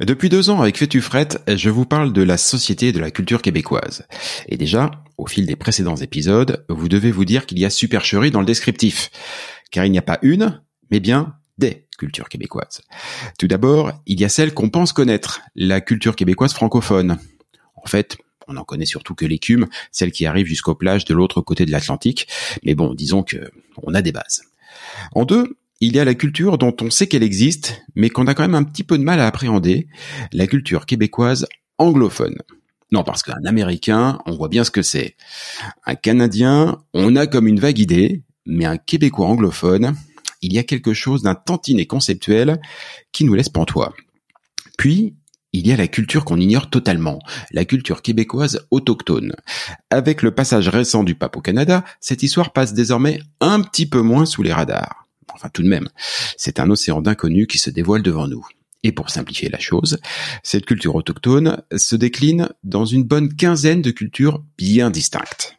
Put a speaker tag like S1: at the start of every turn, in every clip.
S1: Depuis deux ans, avec Fais-tu je vous parle de la société de la culture québécoise. Et déjà, au fil des précédents épisodes, vous devez vous dire qu'il y a supercherie dans le descriptif. Car il n'y a pas une, mais bien des cultures québécoises. Tout d'abord, il y a celle qu'on pense connaître, la culture québécoise francophone. En fait, on en connaît surtout que l'écume, celle qui arrive jusqu'aux plages de l'autre côté de l'Atlantique. Mais bon, disons que on a des bases. En deux, il y a la culture dont on sait qu'elle existe, mais qu'on a quand même un petit peu de mal à appréhender, la culture québécoise anglophone. Non, parce qu'un Américain, on voit bien ce que c'est. Un Canadien, on a comme une vague idée, mais un Québécois anglophone, il y a quelque chose d'un tantinet conceptuel qui nous laisse pantois. Puis, il y a la culture qu'on ignore totalement, la culture québécoise autochtone. Avec le passage récent du pape au Canada, cette histoire passe désormais un petit peu moins sous les radars. Enfin tout de même, c'est un océan d'inconnus qui se dévoile devant nous. Et pour simplifier la chose, cette culture autochtone se décline dans une bonne quinzaine de cultures bien distinctes.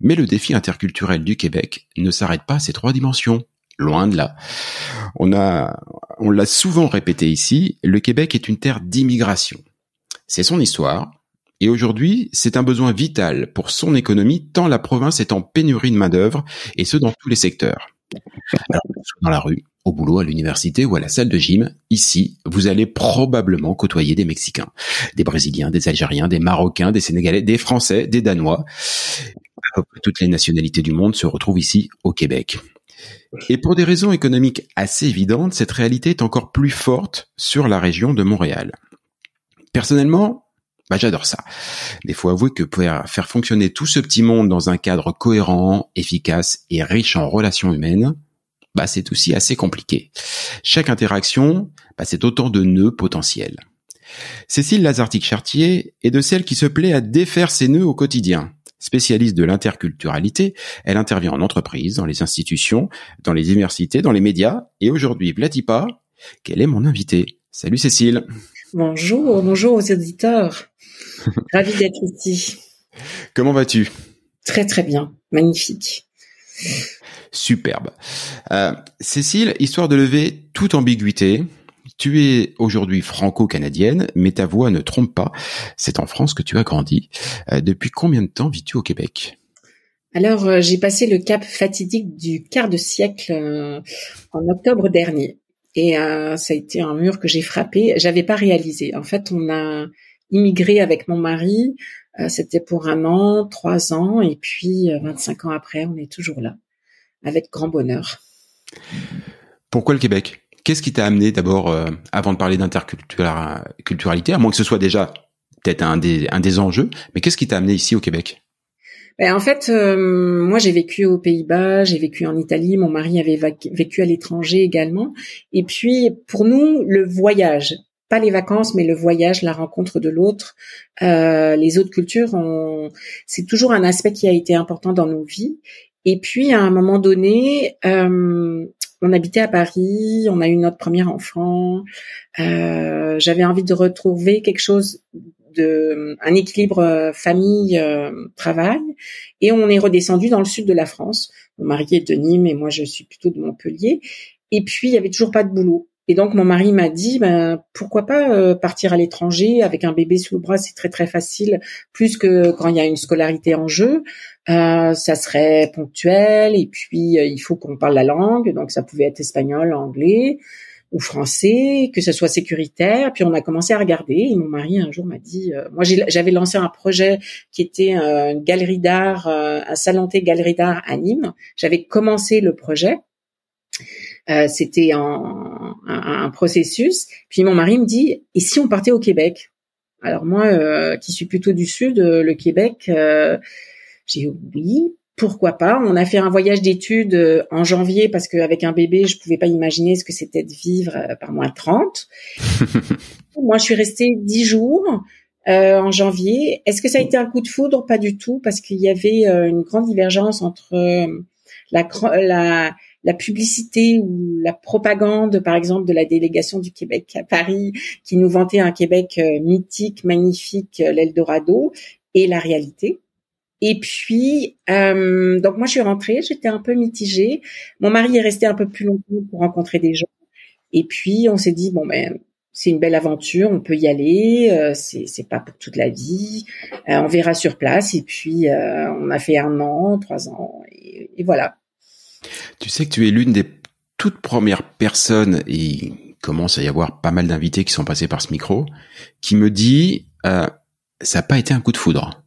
S1: Mais le défi interculturel du Québec ne s'arrête pas à ces trois dimensions. Loin de là. On a, on l'a souvent répété ici, le Québec est une terre d'immigration. C'est son histoire, et aujourd'hui, c'est un besoin vital pour son économie tant la province est en pénurie de main-d'œuvre, et ce dans tous les secteurs. Alors, dans la rue, au boulot, à l'université ou à la salle de gym, ici, vous allez probablement côtoyer des Mexicains, des Brésiliens, des Algériens, des Marocains, des Sénégalais, des Français, des Danois. Toutes les nationalités du monde se retrouvent ici au Québec. Et pour des raisons économiques assez évidentes, cette réalité est encore plus forte sur la région de Montréal. Personnellement, bah, j'adore ça. Il faut avouer que pouvoir faire fonctionner tout ce petit monde dans un cadre cohérent, efficace et riche en relations humaines, bah, c'est aussi assez compliqué. Chaque interaction, bah, c'est autant de nœuds potentiels. Cécile Lazartique-Chartier est de celle qui se plaît à défaire ses nœuds au quotidien. Spécialiste de l'interculturalité, elle intervient en entreprise, dans les institutions, dans les universités, dans les médias. Et aujourd'hui, Vlatipa, qu'elle est mon invitée? Salut Cécile.
S2: Bonjour, bonjour aux auditeurs. Ravi d'être ici.
S1: Comment vas-tu?
S2: Très très bien, magnifique.
S1: Superbe. Euh, Cécile, histoire de lever toute ambiguïté, tu es aujourd'hui franco-canadienne, mais ta voix ne trompe pas. C'est en France que tu as grandi. Euh, depuis combien de temps vis-tu au Québec?
S2: Alors, euh, j'ai passé le cap fatidique du quart de siècle en octobre dernier. Et ça a été un mur que j'ai frappé. J'avais pas réalisé. En fait, on a immigré avec mon mari. C'était pour un an, trois ans, et puis 25 ans après, on est toujours là, avec grand bonheur.
S1: Pourquoi le Québec? Qu'est-ce qui t'a amené d'abord, euh, avant de parler d'interculturalité, à moins que ce soit déjà peut-être un des, un des enjeux, mais qu'est-ce qui t'a amené ici au Québec?
S2: Ben, en fait, euh, moi j'ai vécu aux Pays-Bas, j'ai vécu en Italie, mon mari avait vécu à l'étranger également. Et puis pour nous, le voyage, pas les vacances, mais le voyage, la rencontre de l'autre, euh, les autres cultures, c'est toujours un aspect qui a été important dans nos vies. Et puis à un moment donné, euh, on habitait à Paris, on a eu notre premier enfant. Euh, J'avais envie de retrouver quelque chose un équilibre euh, famille euh, travail et on est redescendu dans le sud de la France. Mon mari est de Nîmes et moi je suis plutôt de Montpellier. Et puis il y avait toujours pas de boulot. Et donc mon mari m'a dit ben pourquoi pas euh, partir à l'étranger avec un bébé sous le bras, c'est très très facile plus que quand il y a une scolarité en jeu. Ça serait ponctuel et puis il faut qu'on parle la langue, donc ça pouvait être espagnol, anglais ou français, que ce soit sécuritaire. Puis on a commencé à regarder et mon mari un jour m'a dit, euh, moi j'avais lancé un projet qui était une galerie d'art, un salanté galerie d'art à Nîmes. J'avais commencé le projet. C'était un, un, processus. Puis mon mari me dit, et si on partait au Québec? Alors moi, qui suis plutôt du sud, le Québec j'ai dit oui, pourquoi pas. On a fait un voyage d'études euh, en janvier parce qu'avec un bébé, je pouvais pas imaginer ce que c'était de vivre euh, par moins 30. Moi, je suis restée dix jours euh, en janvier. Est-ce que ça a été un coup de foudre? Pas du tout, parce qu'il y avait une grande divergence entre la, la, la publicité ou la propagande, par exemple, de la délégation du Québec à Paris, qui nous vantait un Québec mythique, magnifique, l'Eldorado, et la réalité. Et puis, euh, donc moi je suis rentrée, j'étais un peu mitigée. Mon mari est resté un peu plus longtemps pour rencontrer des gens. Et puis on s'est dit bon ben c'est une belle aventure, on peut y aller. Euh, c'est pas pour toute la vie. Euh, on verra sur place. Et puis euh, on a fait un an, trois ans, et, et, voilà.
S1: Tu sais que tu es l'une des toutes premières personnes et il commence à y avoir pas mal d'invités qui sont passés par ce micro qui me dit euh, ça n'a pas été un coup de foudre.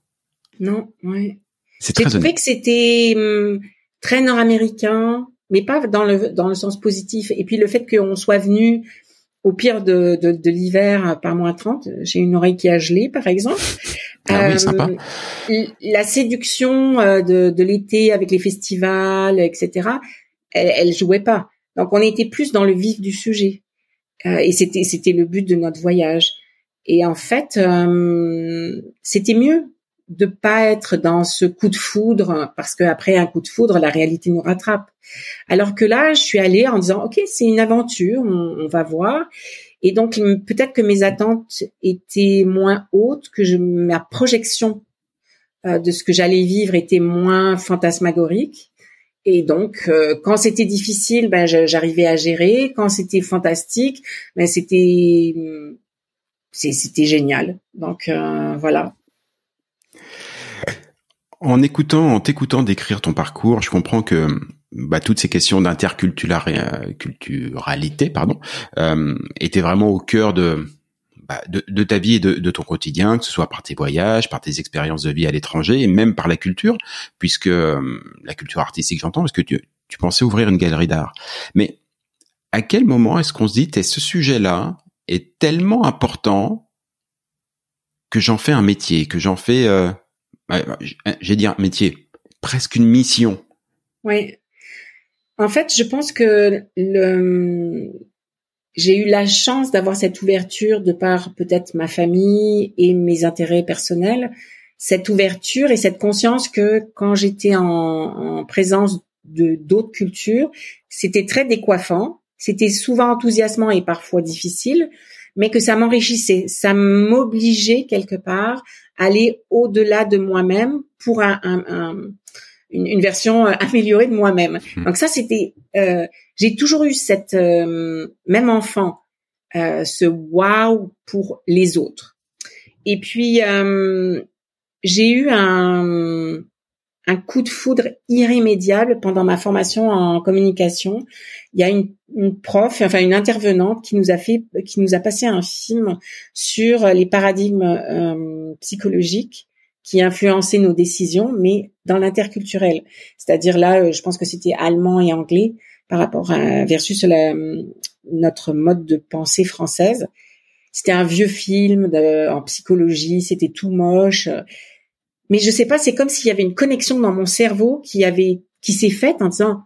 S2: Non, ouais. J'ai trouvé que c'était hum, très nord-américain, mais pas dans le dans le sens positif. Et puis le fait qu'on soit venu au pire de, de, de l'hiver par moins 30, j'ai une oreille qui a gelé par exemple.
S1: Ah oui, sympa.
S2: Euh, la séduction euh, de, de l'été avec les festivals, etc. Elle, elle jouait pas. Donc on était plus dans le vif du sujet. Euh, et c'était c'était le but de notre voyage. Et en fait, euh, c'était mieux de pas être dans ce coup de foudre parce qu'après un coup de foudre la réalité nous rattrape. Alors que là je suis allée en disant ok c'est une aventure on, va voir. Et donc peut-être que mes attentes étaient moins hautes que je, ma projection euh, de ce que j'allais vivre était moins fantasmagorique. Et donc euh, quand c'était difficile ben j'arrivais à gérer. Quand c'était fantastique ben c'était c'était génial. Donc euh, voilà
S1: en écoutant, en t'écoutant décrire ton parcours, je comprends que bah, toutes ces questions d'interculturalité, pardon, euh, étaient vraiment au cœur de, bah, de, ta vie et de, ton quotidien, que ce soit par tes voyages, par tes expériences de vie à l'étranger, et même par la culture, puisque euh, la culture artistique, j'entends, parce que tu, tu pensais ouvrir une galerie d'art. Mais à quel moment est-ce qu'on se dit, ce sujet-là est tellement important que j'en fais un métier, que j'en fais euh, j'ai dit un métier, presque une mission.
S2: Oui. En fait, je pense que le, j'ai eu la chance d'avoir cette ouverture de par peut-être ma famille et mes intérêts personnels. cette ouverture et cette conscience que quand j'étais en, en présence de d'autres cultures, c'était très décoiffant, c'était souvent enthousiasmant et parfois difficile, mais que ça m'enrichissait, ça m'obligeait quelque part à aller au-delà de moi-même pour un, un, une, une, version euh, améliorée de moi-même. Hmm. Donc ça, c'était, euh, j'ai toujours eu cette euh, même enfant, euh, ce wow pour les autres. Et puis euh, j'ai eu un un coup de foudre irrémédiable pendant ma formation en communication. Il y a une, une, prof, enfin une intervenante qui nous a fait, qui nous a passé un film sur les paradigmes euh, psychologiques qui influençaient nos décisions, mais dans l'interculturel. C'est-à-dire là, euh, je pense que c'était allemand et anglais par rapport à versus la, notre mode de pensée française. C'était un vieux film de, en psychologie, c'était tout moche mais je sais pas, c'est comme s'il y avait une connexion dans mon cerveau qui avait, qui s'est faite en disant,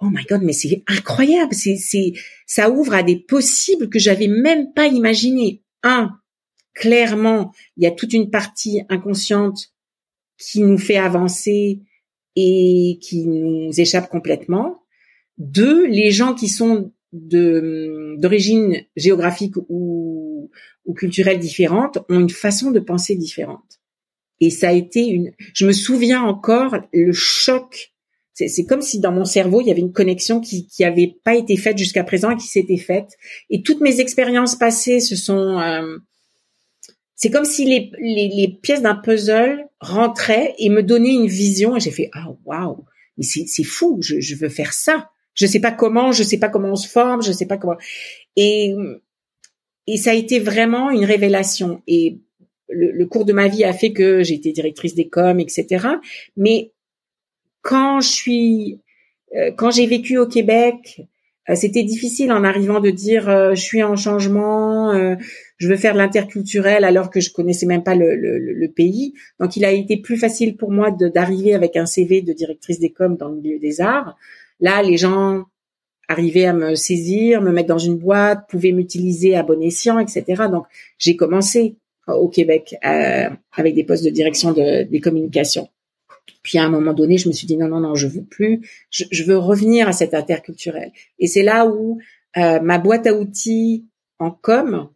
S2: oh my god, mais c'est incroyable, c'est, c'est, ça ouvre à des possibles que j'avais même pas imaginé. Un, clairement, il y a toute une partie inconsciente qui nous fait avancer et qui nous échappe complètement. Deux, les gens qui sont de d'origine géographique ou, ou culturelle différente ont une façon de penser différente. Et ça a été une. Je me souviens encore le choc. C'est comme si dans mon cerveau il y avait une connexion qui qui avait pas été faite jusqu'à présent et qui s'était faite. Et toutes mes expériences passées se sont. Euh, c'est comme si les, les, les pièces d'un puzzle rentraient et me donnaient une vision. Et j'ai fait ah waouh, mais c'est fou. Je, je veux faire ça. Je sais pas comment. Je sais pas comment on se forme. Je sais pas comment. Et et ça a été vraiment une révélation. Et le, cours de ma vie a fait que j'ai été directrice des coms, etc. Mais quand je suis, euh, quand j'ai vécu au Québec, euh, c'était difficile en arrivant de dire euh, je suis en changement, je veux faire de l'interculturel alors que je connaissais même pas le, le, pays. Donc il a été plus facile pour moi d'arriver avec un CV de directrice des coms dans le milieu des arts. Là, les gens arrivaient à me saisir, me mettre dans une boîte, pouvaient m'utiliser à bon escient, etc. Donc j'ai commencé au Québec euh, avec des postes de direction de, des communications. Puis à un moment donné, je me suis dit non non non, je veux plus, je, veux revenir à cet interculturel. Et c'est là où euh, ma boîte à outils en com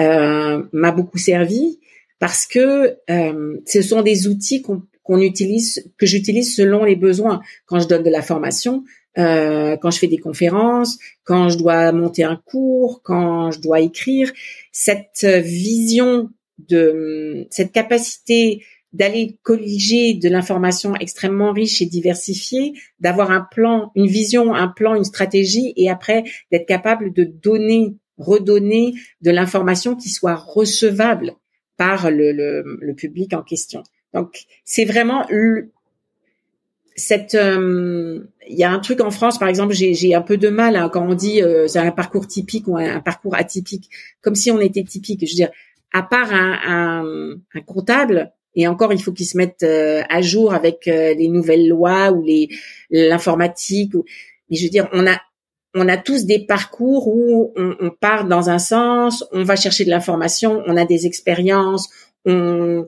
S2: euh, m'a beaucoup servi parce que euh, ce sont des outils qu'on utilise, que j'utilise selon les besoins. Quand je donne de la formation, euh, quand je fais des conférences, quand je dois monter un cours, quand je dois écrire, cette vision de cette capacité d'aller colliger de l'information extrêmement riche et diversifiée, d'avoir un plan, une vision, un plan, une stratégie, et après d'être capable de donner, redonner de l'information qui soit recevable par le, le, le public en question. Donc c'est vraiment cette euh, il y a un truc en France par exemple j'ai un peu de mal hein, quand on dit euh, c'est un parcours typique ou un, parcours atypique comme si on était typique. Je veux dire à part un, un, un comptable et encore il faut qu'il se mette euh, à jour avec les nouvelles lois ou les l'informatique mais je veux dire on a on a tous des parcours où on, on part dans un sens on va chercher de l'information on a des expériences on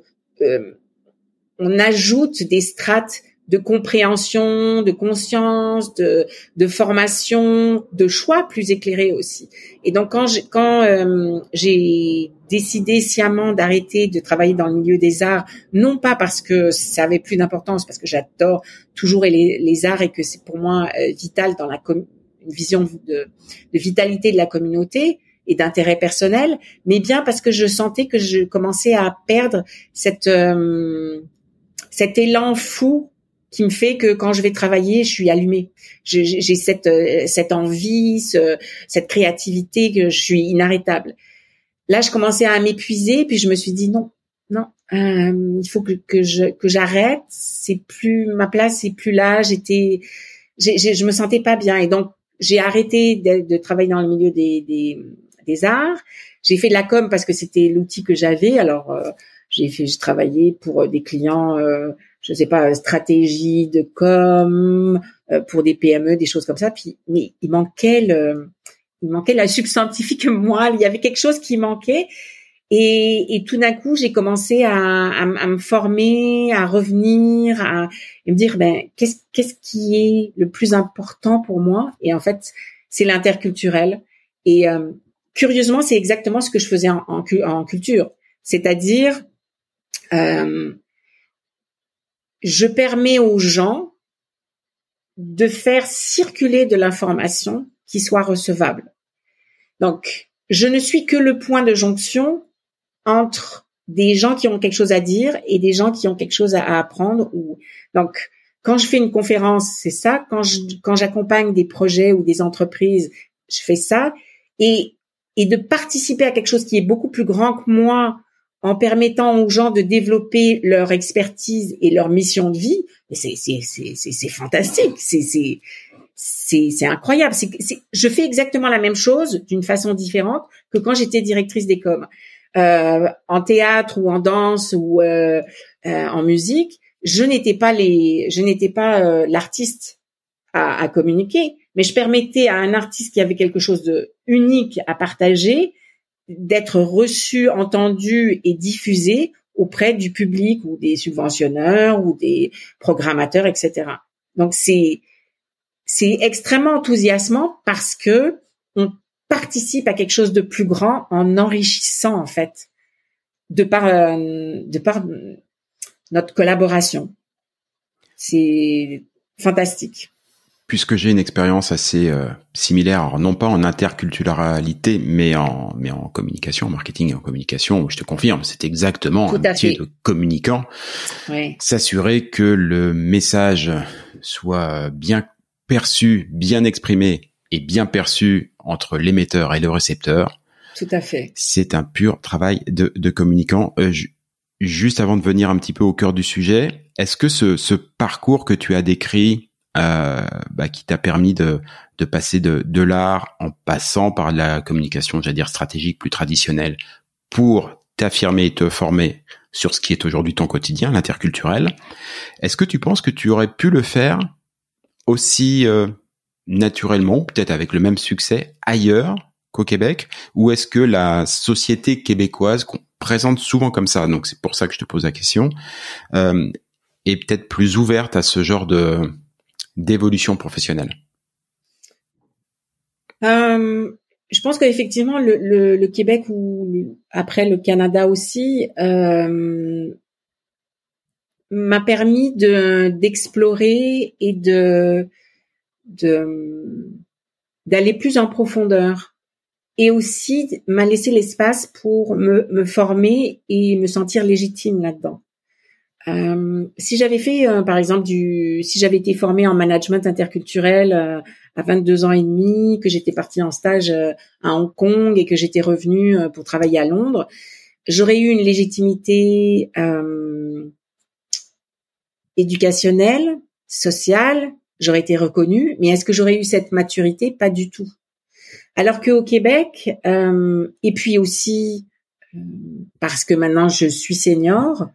S2: on ajoute des strates de compréhension, de conscience, de, de formation, de choix plus éclairés aussi. Et donc quand j'ai, quand euh, j'ai décidé sciemment d'arrêter de travailler dans le milieu des arts, non pas parce que ça avait plus d'importance, parce que j'adore toujours les, arts et que c'est pour moi euh, vital dans la une vision de, de vitalité de la communauté et d'intérêt personnel, mais bien parce que je sentais que je commençais à perdre cette euh, cet élan fou qui me fait que quand je vais travailler, je suis allumée. J'ai cette euh, cette envie, cette créativité que je suis inarrêtable. Là, je commençais à m'épuiser, puis je me suis dit non, non, euh, il faut que, que que j'arrête. C'est plus ma place, c'est plus là. J'étais, je me sentais pas bien, et donc j'ai arrêté de, travailler dans le milieu des des, des arts. J'ai fait de la com parce que c'était l'outil que j'avais. Alors euh, j'ai fait, j'ai travaillé pour des clients je sais pas, stratégie de com euh, pour des PME, des choses comme ça. Puis, mais il manquait le, il manquait la substantifique moelle. Il y avait quelque chose qui manquait. Et, et tout d'un coup, j'ai commencé à, à, à, me former, à revenir, à, me dire ben qu'est-ce qu'est-ce qui est le plus important pour moi? Et en fait, c'est l'interculturel. Et euh, curieusement, c'est exactement ce que je faisais en, en culture, c'est-à-dire euh, je permets aux gens de faire circuler de l'information qui soit recevable. Donc, je ne suis que le point de jonction entre des gens qui ont quelque chose à dire et des gens qui ont quelque chose à apprendre. Donc, quand je fais une conférence, c'est ça. Quand j'accompagne des projets ou des entreprises, je fais ça. Et de participer à quelque chose qui est beaucoup plus grand que moi, en permettant aux gens de développer leur expertise et leur mission de vie, c'est fantastique. C'est c'est incroyable. C'est je fais exactement la même chose d'une façon différente que quand j'étais directrice des coms. Euh, en théâtre ou en danse ou euh, euh, en musique, je n'étais pas les, je n'étais pas l'artiste à, à, communiquer, mais je permettais à un artiste qui avait quelque chose de unique à partager d'être reçu, entendu et diffusé auprès du public ou des subventionneurs ou des programmateurs, etc. Donc c'est c'est extrêmement enthousiasmant parce que on participe à quelque chose de plus grand en enrichissant en fait de par euh, de par notre collaboration. C'est fantastique.
S1: Puisque j'ai une expérience assez euh, similaire, alors non pas en interculturalité, mais en mais en communication, en marketing et en communication, je te confirme, c'est exactement un métier de communicant. S'assurer que le message soit bien perçu, bien exprimé et bien perçu entre l'émetteur et le récepteur.
S2: Tout à fait.
S1: C'est un pur travail de, de communicant. Euh, juste avant de venir un petit peu au cœur du sujet, est-ce que ce, ce, parcours que tu as décrit, euh, bah, qui t'a permis de, de passer de, de l'art en passant par la communication, j'allais dire stratégique, plus traditionnelle, pour t'affirmer et te former sur ce qui est aujourd'hui ton quotidien, l'interculturel, est-ce que tu penses que tu aurais pu le faire aussi euh, naturellement, peut-être avec le même succès ailleurs qu'au Québec, ou est-ce que la société québécoise qu'on présente souvent comme ça, donc c'est pour ça que je te pose la question, euh, est peut-être plus ouverte à ce genre de d'évolution professionnelle
S2: euh, Je pense qu'effectivement le, le, Québec ou après le Canada aussi euh, m'a permis de d'explorer et de d'aller plus en profondeur et aussi m'a laissé l'espace pour me former et me sentir légitime là-dedans. Euh, si j'avais fait, euh, par exemple, du, si j'avais été formée en management interculturel euh, à 22 ans et demi, que j'étais partie en stage euh, à Hong Kong et que j'étais revenue pour travailler à Londres, j'aurais eu une légitimité éducationnelle, sociale, j'aurais été reconnue, mais est-ce que j'aurais eu cette maturité? Pas du tout. Alors qu'au Québec, euh, et puis aussi parce que maintenant je suis senior,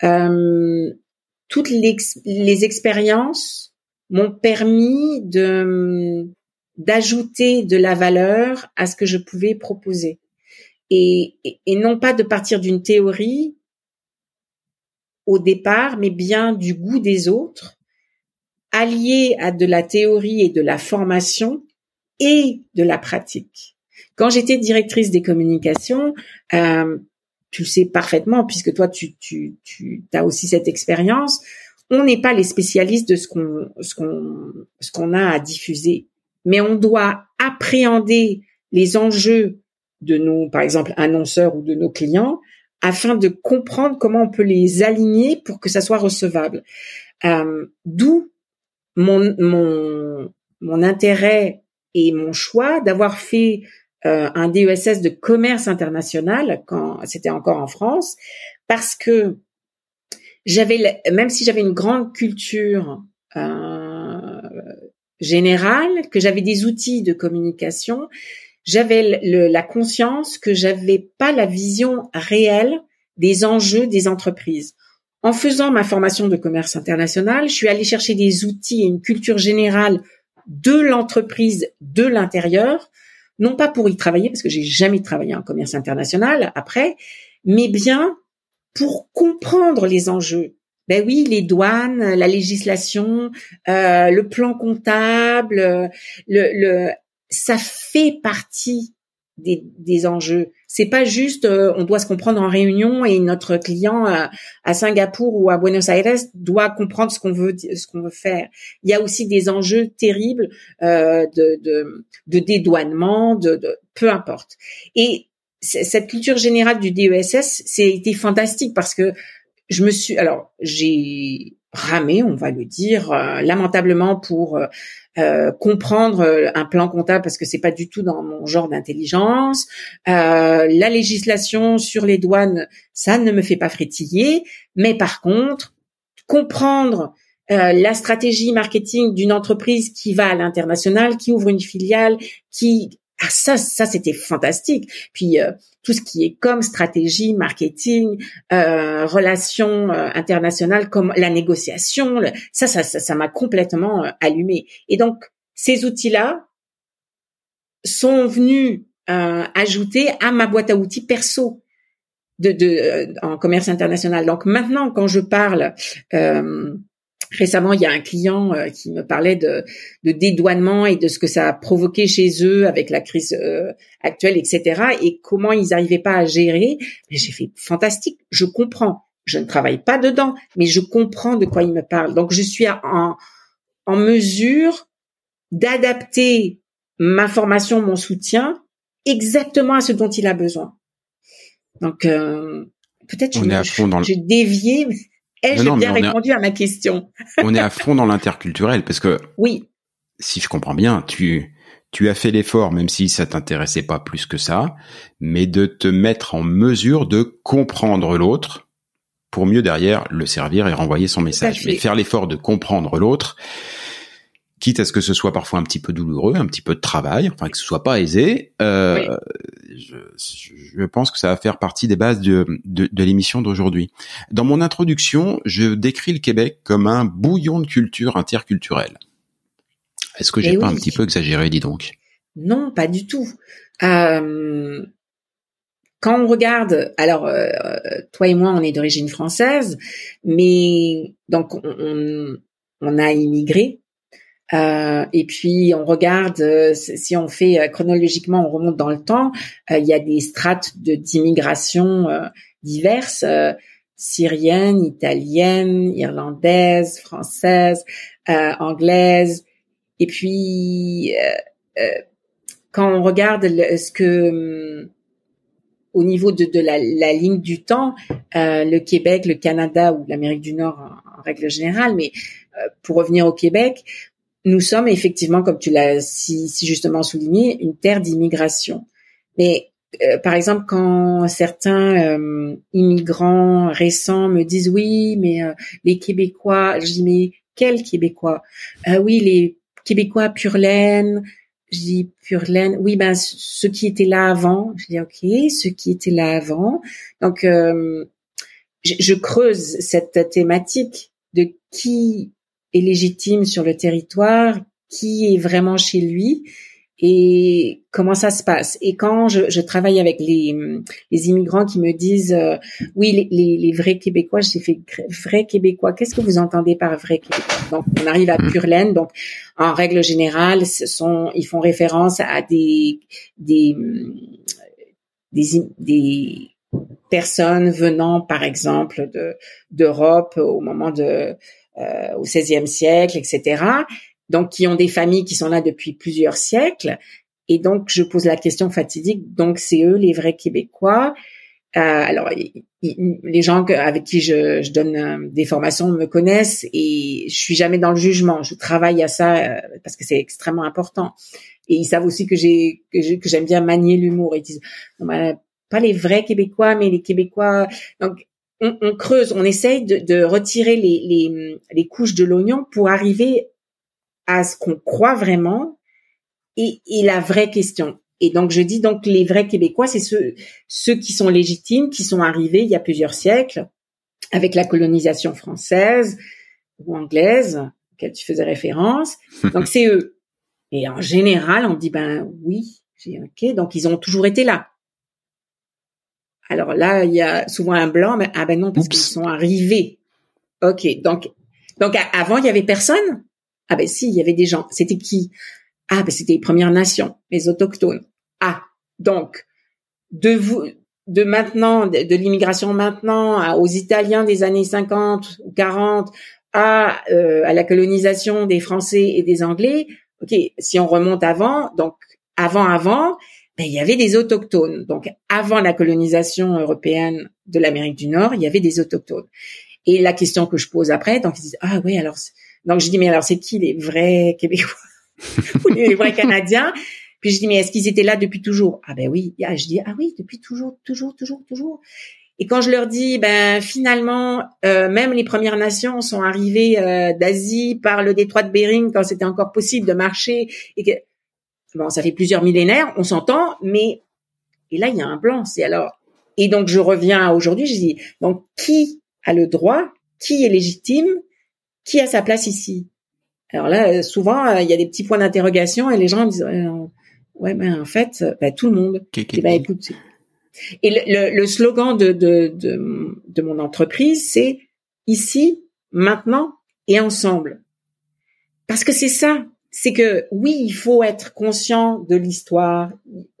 S2: toutes les, expériences m'ont permis de d'ajouter de la valeur à ce que je pouvais proposer et, et, et non pas de partir d'une théorie au départ, mais bien du goût des autres allié à de la théorie et de la formation et de la pratique. Quand j'étais directrice des communications, euh, tu le sais parfaitement puisque toi tu tu tu as aussi cette expérience. On n'est pas les spécialistes de ce qu'on ce qu'on ce qu'on a à diffuser, mais on doit appréhender les enjeux de nos par exemple annonceurs ou de nos clients afin de comprendre comment on peut les aligner pour que ça soit recevable. Euh, D'où mon, mon, mon intérêt et mon choix d'avoir fait euh, un DESS de commerce international quand c'était encore en France, parce que j'avais, même si j'avais une grande culture euh, générale, que j'avais des outils de communication, j'avais la conscience que j'avais pas la vision réelle des enjeux des entreprises. En faisant ma formation de commerce international, je suis allée chercher des outils et une culture générale de l'entreprise de l'intérieur non pas pour y travailler parce que j'ai jamais travaillé en commerce international après, mais bien pour comprendre les enjeux. Ben oui, les douanes, la législation, euh, le plan comptable, le, le, ça fait partie des, des enjeux. C'est pas juste euh, on doit se comprendre en réunion et notre client à, à, Singapour ou à Buenos Aires doit comprendre ce qu'on veut ce qu'on veut faire. Il y a aussi des enjeux terribles euh, de, de, de, dédouanement, de, de peu importe. Et cette culture générale du DESS, c'était fantastique parce que je me suis alors j'ai ramé, on va le dire, euh, lamentablement pour euh, euh, comprendre un plan comptable parce que c'est pas du tout dans mon genre d'intelligence. la législation sur les douanes, ça ne me fait pas frétiller, mais par contre, comprendre la stratégie marketing d'une entreprise qui va à l'international, qui ouvre une filiale, qui ah ça, ça c'était fantastique. Puis euh, tout ce qui est comme stratégie, marketing, euh, relations euh, internationales, comme la négociation, ça, ça, ça, m'a complètement allumé. Et donc ces outils-là sont venus ajouter à ma boîte à outils perso de, de en commerce international. Donc maintenant, quand je parle Récemment, il y a un client euh, qui me parlait de, de, dédouanement et de ce que ça a provoqué chez eux avec la crise euh, actuelle, etc. Et comment ils n'arrivaient pas à gérer. J'ai fait fantastique. Je comprends. Je ne travaille pas dedans, mais je comprends de quoi il me parle. Donc, je suis en, en mesure d'adapter ma formation, mon soutien, exactement à ce dont il a besoin. Donc, euh, peut-être que j'ai dévié. Ai-je bien répondu à ma question
S1: On est à fond dans l'interculturel parce que
S2: oui.
S1: Si je comprends bien, tu tu as fait l'effort, même si ça t'intéressait pas plus que ça, mais de te mettre en mesure de comprendre l'autre pour mieux derrière le servir et renvoyer son message. Mais faire l'effort de comprendre l'autre, quitte à ce que ce soit parfois un petit peu douloureux, un petit peu de travail, enfin que ce soit pas aisé, euh, je, je, pense que ça va faire partie des bases de, de, de l'émission d'aujourd'hui. Dans mon introduction, je décris le Québec comme un bouillon de culture interculturelle. Est-ce que j'ai eh pas un petit peu exagéré, dis donc?
S2: Non, pas du tout. Euh, quand on regarde, alors euh, toi et moi, on est d'origine française, mais donc on, on a immigré euh, et puis on regarde, euh, si on fait euh, chronologiquement, on remonte dans le temps, il y a des strates d'immigration diverses, syriennes, italiennes, irlandaises, françaises, anglaises. Et puis quand on regarde ce que au niveau de, la, ligne du temps, le Québec, le Canada ou l'Amérique du Nord en, règle générale, mais pour revenir au Québec, nous sommes effectivement, comme tu l'as si, si, justement souligné, une terre d'immigration. Mais euh, par exemple, quand certains euh, immigrants récents me disent oui, mais euh, les Québécois, je dis mais quels Québécois? Oui, les Québécois pur laine. Je dis pur laine. Oui, ben ceux qui étaient là avant. Je dis ok, ceux qui étaient là avant. Donc je, je creuse cette thématique de qui est légitime sur le territoire, qui est vraiment chez lui et comment ça se passe. Et quand je, je travaille avec les, les, immigrants qui me disent euh, oui les, les, vrais Québécois, j'ai fait vrais Québécois. Qu'est-ce que vous entendez par vrai Québécois? Donc on arrive à pure laine. Donc en règle générale, ce sont ils font référence à des des des, des personnes venant par exemple de d'Europe au moment de euh, au XVIe siècle, etc. Donc, qui ont des familles qui sont là depuis plusieurs siècles. Et donc, je pose la question fatidique. Donc, c'est eux les vrais Québécois. Euh, alors, les gens avec qui je, je, donne euh, des formations me connaissent et je suis jamais dans le jugement. Je travaille à ça euh, parce que c'est extrêmement important. Et ils savent aussi que j'ai que j'aime bien manier l'humour. Ils disent pas les vrais Québécois, mais les Québécois. Donc on, creuse, on essaye de, retirer les, couches de l'oignon pour arriver à ce qu'on croit vraiment et, la vraie question. Et donc je dis donc les vrais Québécois, c'est ceux, ceux qui sont légitimes, qui sont arrivés il y a plusieurs siècles avec la colonisation française ou anglaise, auquel tu faisais référence. Donc c'est eux. Et en général, on dit ben oui, J'ai ok, donc ils ont toujours été là. Alors là, il y a souvent un blanc, mais ah ben non, parce qu'ils sont arrivés. Ok, donc donc avant il y avait personne? Ah ben si, il y avait des gens. C'était qui? Ah ben c'était les Premières Nations, les autochtones. Ah donc de vous de maintenant de, l'immigration maintenant aux Italiens des années 50 ou 40 à euh, à la colonisation des Français et des Anglais. Ok, si on remonte avant, donc avant avant, ben, il y avait des autochtones. Donc, avant la colonisation européenne de l'Amérique du Nord, il y avait des autochtones. Et la question que je pose après, donc ils disent ah oui alors donc je dis mais alors c'est qui les vrais Québécois? Ou les vrais Canadiens? Puis je dis mais est-ce qu'ils étaient là depuis toujours? Ah ben oui. Ah, je dis ah oui depuis toujours toujours toujours toujours. Et quand je leur dis ben finalement euh, même les Premières Nations sont arrivées euh, d'Asie par le détroit de Bering quand c'était encore possible de marcher et que bon, ça fait plusieurs millénaires, on s'entend, mais et là il y a un blanc. C'est alors et donc je reviens aujourd'hui, je dis donc qui a le droit, qui est légitime, qui a sa place ici? Alors là, souvent il y a des petits points d'interrogation et les gens me disent ouais ben en fait ben, tout le monde. Et eh ben écoute. Et le, le, slogan de, de, de, de mon entreprise c'est ici, maintenant et ensemble. Parce que c'est ça, c'est que oui, il faut être conscient de l'histoire,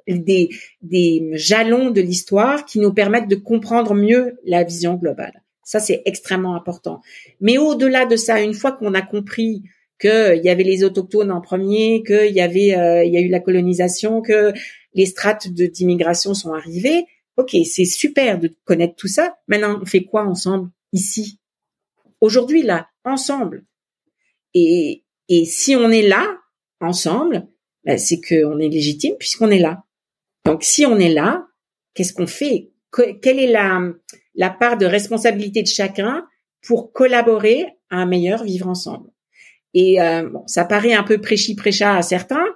S2: des, des jalons de l'histoire qui nous permettent de comprendre mieux la vision globale. Ça, c'est extrêmement important. Mais au-delà de ça, une fois qu'on a compris qu'il y avait les autochtones en premier, qu'il y avait, euh, il y a eu la colonisation, que les strates d'immigration sont arrivées, ok, c'est super de connaître tout ça. Maintenant, on fait quoi ensemble ici, aujourd'hui là, ensemble Et et si on est là, ensemble, ben, c'est qu'on est légitime puisqu'on est là. Donc si on est là, qu'est-ce qu'on fait? Quelle est la, la part de responsabilité de chacun pour collaborer à un meilleur vivre ensemble? Et euh, bon, ça paraît un peu prêchi prêcha à certains,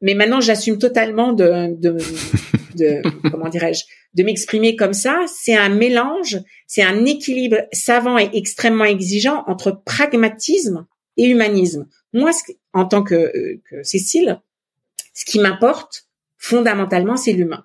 S2: mais maintenant j'assume totalement de, de, de comment dirais-je, de m'exprimer comme ça. C'est un mélange, c'est un équilibre savant et extrêmement exigeant entre pragmatisme et humanisme. Moi, en tant euh, que, Cécile, ce qui m'importe fondamentalement, c'est l'humain.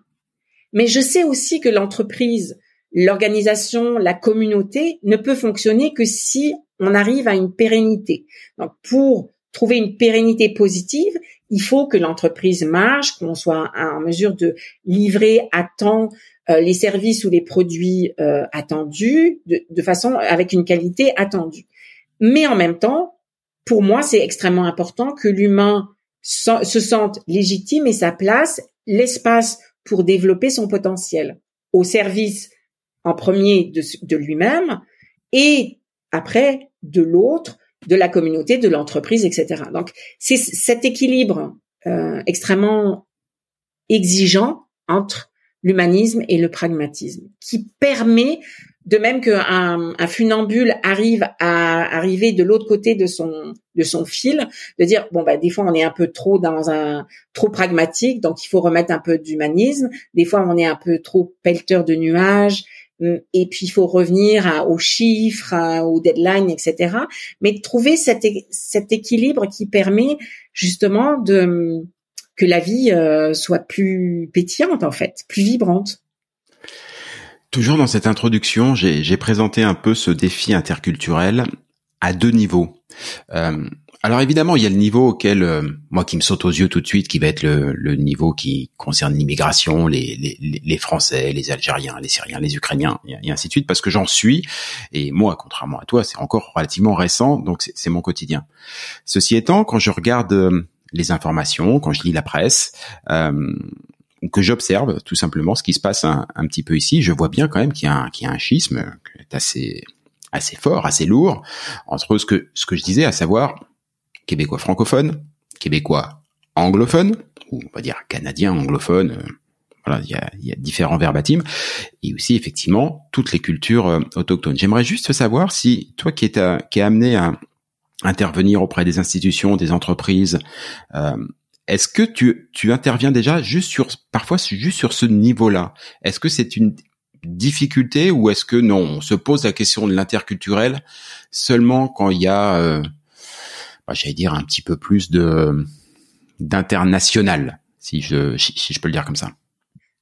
S2: Mais je sais aussi que l'entreprise, l'organisation, la communauté ne peut fonctionner que si on arrive à une pérennité. Donc, pour trouver une pérennité positive, il faut que l'entreprise marche, qu'on soit en mesure de livrer à temps euh, les services ou les produits euh, attendus, de, de façon avec une qualité attendue. Mais en même temps, pour moi, c'est extrêmement important que l'humain se sente légitime et sa place, l'espace pour développer son potentiel au service en premier de, lui-même et après de l'autre, de la communauté, de l'entreprise, etc. Donc c'est cet équilibre euh, extrêmement exigeant entre l'humanisme et le pragmatisme qui permet de même qu'un un funambule arrive à arriver de l'autre côté de son de son fil, de dire bon bah des fois on est un peu trop dans un trop pragmatique, donc il faut remettre un peu d'humanisme. Des fois on est un peu trop pelleteur de nuages, hum, et puis il faut revenir aux chiffres, aux deadlines, etc. Mais trouver cet, cet équilibre qui permet justement de que la vie euh, soit plus pétillante en fait, plus vibrante.
S1: Toujours dans cette introduction, j'ai présenté un peu ce défi interculturel à deux niveaux. Euh, alors évidemment, il y a le niveau auquel, euh, moi qui me saute aux yeux tout de suite, qui va être le, niveau qui concerne l'immigration, les, les, Français, les Algériens, les Syriens, les Ukrainiens, et, ainsi de suite, parce que j'en suis. Et moi, contrairement à toi, c'est encore relativement récent, donc c'est mon quotidien. Ceci étant, quand je regarde euh, les informations, quand je lis la presse, euh, que j'observe tout simplement ce qui se passe un, petit peu ici, je vois bien quand même qu'il y a un, qu'il y a un schisme qui est assez assez fort, assez lourd entre ce que ce que je disais, à savoir québécois francophone, québécois anglophone, ou on va dire canadien anglophone. Euh, voilà, il y a, y a différents verbatims et aussi effectivement toutes les cultures euh, autochtones. J'aimerais juste savoir si toi qui es qui est amené à intervenir auprès des institutions, des entreprises, euh, est-ce que tu, tu interviens déjà juste sur, parfois juste sur ce niveau-là? Est-ce que c'est une difficulté ou est-ce que non, on se pose la question de l'interculturel seulement quand il y a, euh, bah, j'allais dire un petit peu plus de d'international si je si, je peux le dire comme ça.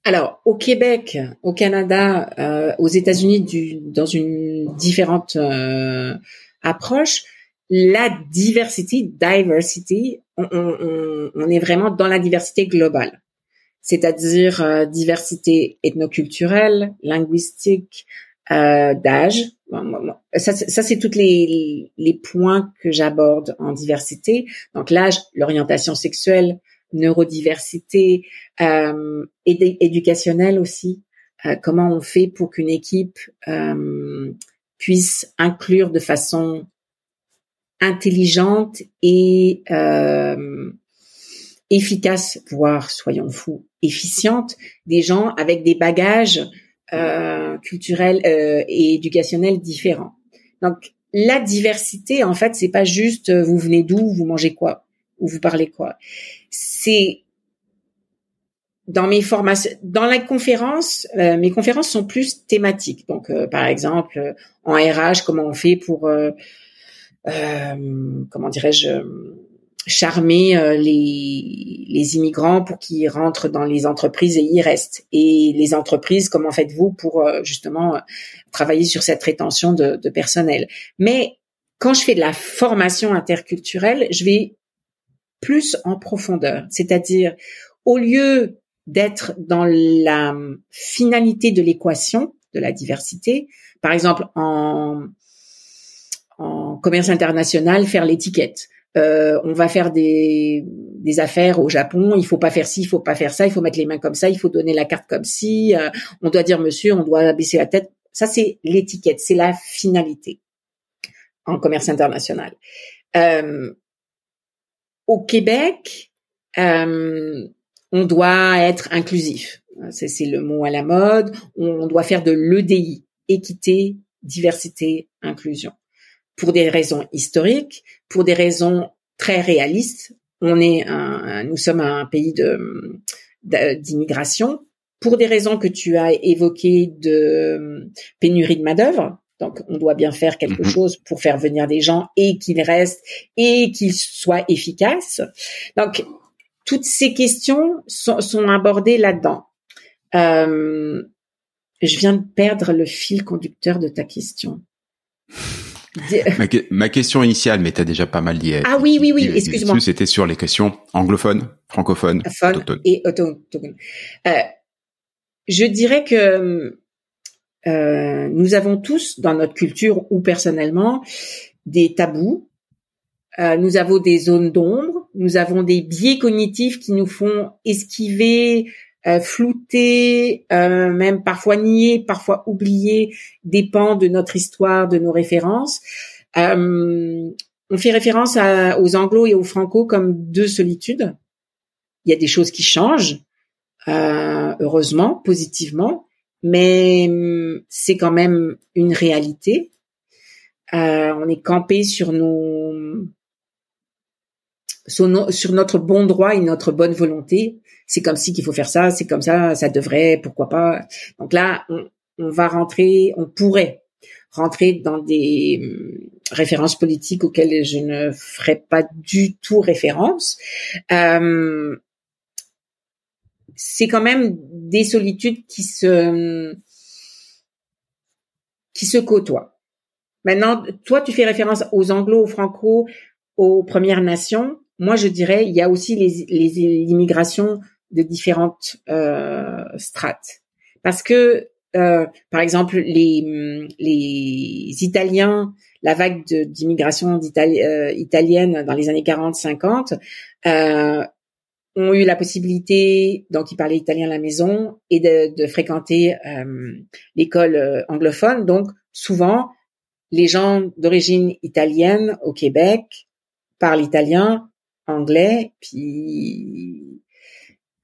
S2: Alors, au Québec, au Canada, euh, aux États-Unis, dans une différente euh, approche, la diversité, diversity, on, on, on, est vraiment dans la diversité globale, c'est-à-dire euh, diversité ethnoculturelle, linguistique, euh, d'âge. Ça, c'est tous les, les points que j'aborde en diversité. Donc l'âge, l'orientation sexuelle, neurodiversité, euh, éducationnelle aussi. Euh, comment on fait pour qu'une équipe euh, puisse inclure de façon intelligente et euh, efficace, voire soyons fous, efficiente, des gens avec des bagages euh, culturels euh, et éducationnels différents. Donc la diversité, en fait, c'est pas juste euh, vous venez d'où, vous mangez quoi ou vous parlez quoi. C'est dans mes formations, dans la conférence, euh, mes conférences sont plus thématiques. Donc, par exemple, en RH, comment on fait pour euh, comment dirais-je, charmer euh, les, les immigrants pour qu'ils rentrent dans les entreprises et y restent. Et les entreprises, comment faites-vous pour euh, justement travailler sur cette rétention de, de personnel? Mais quand je fais de la formation interculturelle, je vais plus en profondeur, c'est-à-dire au lieu d'être dans la finalité de l'équation de la diversité, par exemple en en commerce international faire l'étiquette. Euh, on va faire des, des affaires au Japon, il faut pas faire ci, il faut pas faire ça, il faut mettre les mains comme ça, il faut donner la carte comme ci, euh, on doit dire monsieur, on doit baisser la tête. Ça c'est l'étiquette, c'est la finalité en commerce international. Euh, au Québec, euh, on doit être inclusif. C'est le mot à la mode. On doit faire de l'EDI, équité, diversité, inclusion pour des raisons historiques, pour des raisons très réalistes. On est un, nous sommes un pays de d'immigration pour des raisons que tu as évoquées de pénurie de main d'œuvre. Donc, on doit bien faire quelque mhm. chose pour faire venir des gens et qu'ils restent et qu'ils soient efficaces. Donc, toutes ces questions sont, sont abordées là-dedans. Euh, je viens de perdre le fil conducteur de ta question
S1: ma, question initiale, mais tu as déjà pas mal dit.
S2: Ah oui, oui, oui, excuse-moi.
S1: C'était sur les questions anglophones, francophones,
S2: autochtones. et autochtones. Euh, je dirais que euh, nous avons tous, dans notre culture ou personnellement, des tabous. Euh, nous avons des zones d'ombre. Nous avons des biais cognitifs qui nous font esquiver euh, flouter, euh, même parfois nier, parfois oublier, dépend de notre histoire, de nos références. Euh, on fait référence aux anglo et aux franco comme deux solitudes. Il y a des choses qui changent, heureusement, positivement, mais hum, c'est quand même une réalité. on est campé sur nos sur, notre bon droit et notre bonne volonté. C'est comme si qu'il faut faire ça, c'est comme ça, ça devrait, pourquoi pas. Donc là, on, va rentrer, on pourrait rentrer dans des hum, références politiques auxquelles je ne ferai pas du tout référence. Euh, c'est quand même des solitudes qui se qui se côtoient. Maintenant, toi, tu fais référence aux Anglo, aux Franco, aux Premières Nations moi je dirais il y a aussi les, les immigrations de différentes euh, strates parce que euh, par exemple les les Italiens la vague d'immigration euh, italienne dans les années 40-50 euh, ont eu la possibilité, donc ils parlaient italien à la maison, et de, de fréquenter euh, l'école anglophone. Donc souvent, les gens d'origine italienne au Québec parlent italien, anglais, puis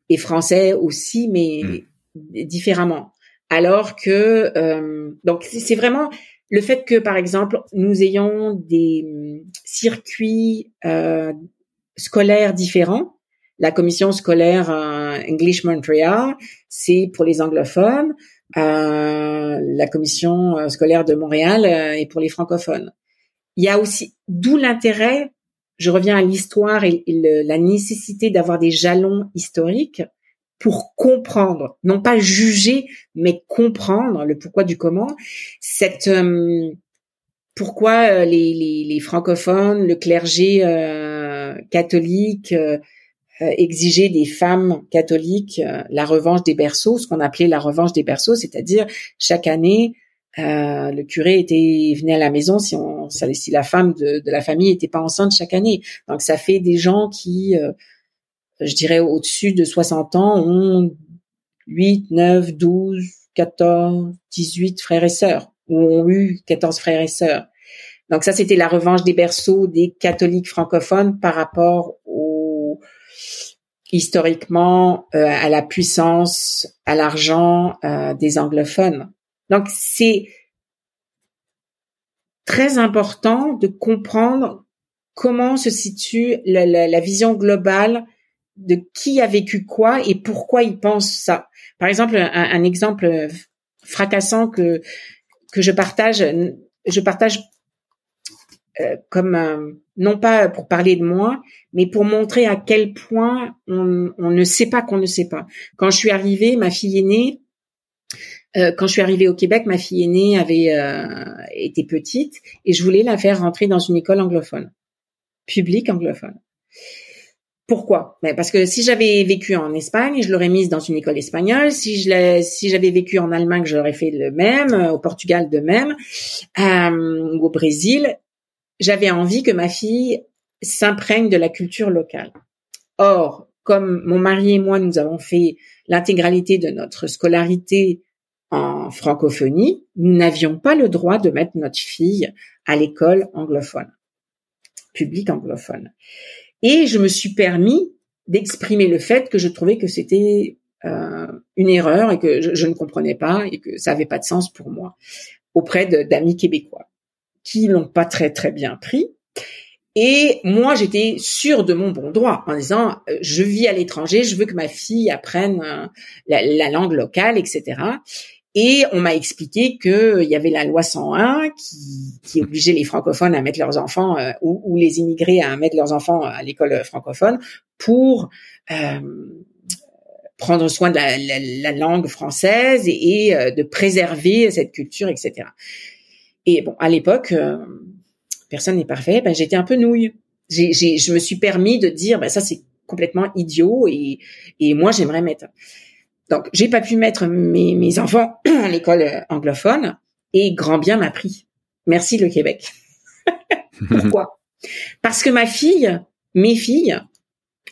S2: et français aussi, mais hmm. différemment. Alors que euh, donc c'est vraiment le fait que par exemple nous ayons des hum, circuits euh, scolaires différents. La commission scolaire euh, English Montreal, c'est pour les anglophones. la commission scolaire de Montréal est pour les francophones. Il y a aussi d'où l'intérêt je reviens à l'histoire et, la nécessité d'avoir des jalons historiques pour comprendre, non pas juger, mais comprendre le pourquoi du comment. Cette euh, pourquoi euh, les, les, francophones, le clergé euh, catholique exigeaient des femmes catholiques la revanche des berceaux, ce qu'on appelait la revanche des berceaux, c'est-à-dire chaque année euh, le curé était venait à la maison si on si la femme de, de la famille était pas enceinte chaque année. Donc ça fait des gens qui, euh, je dirais au-dessus de 60 ans, ont 8, 9, 12, 14, 18 frères et sœurs ou ont eu 14 frères et sœurs. Donc ça c'était la revanche des berceaux des catholiques francophones par rapport au historiquement euh, à la puissance, à l'argent des anglophones. Donc c'est très important de comprendre comment se situe la, vision globale de qui a vécu quoi et pourquoi il pense ça. Par exemple, un, exemple fracassant que que je partage, je partage euh, comme non pas pour parler de moi, mais pour montrer à quel point on, ne sait pas qu'on ne sait pas. Quand je suis arrivée, ma fille aînée, euh, quand je suis arrivée au Québec, ma fille aînée avait euh, été petite et je voulais la faire rentrer dans une école anglophone, publique anglophone. Pourquoi? Ben Parce que si j'avais vécu en Espagne, je l'aurais mise dans une école espagnole. Si je si j'avais vécu en Allemagne, j'aurais fait le même. Au Portugal, de même. Euh, au Brésil, j'avais envie que ma fille s'imprègne de la culture locale. Or, comme mon mari et moi, nous avons fait l'intégralité de notre scolarité en francophonie, nous n'avions pas le droit de mettre notre fille à l'école anglophone, publique anglophone. Et je me suis permis d'exprimer le fait que je trouvais que c'était euh, une erreur et que je, ne comprenais pas et que ça avait pas de sens pour moi auprès d'amis québécois qui l'ont pas très très bien pris. Et moi, j'étais sûre de mon bon droit en disant, euh, je vis à l'étranger, je veux que ma fille apprenne euh, la, la, langue locale, etc. Et on m'a expliqué qu'il y avait la loi 101 qui, qui obligeait les francophones à mettre leurs enfants euh, ou, les immigrés à mettre leurs enfants à l'école francophone pour euh, prendre soin de la, langue française et, euh, de préserver cette culture, etc. Et bon, à l'époque, personne n'est parfait. Ben, j'étais un peu nouille. J'ai, je me suis permis de dire, ben, ça c'est complètement idiot et, et moi j'aimerais mettre. Donc, j'ai pas pu mettre mes, enfants à l'école anglophone et grand bien m'a pris. Merci le Québec. Pourquoi? Parce que ma fille, mes filles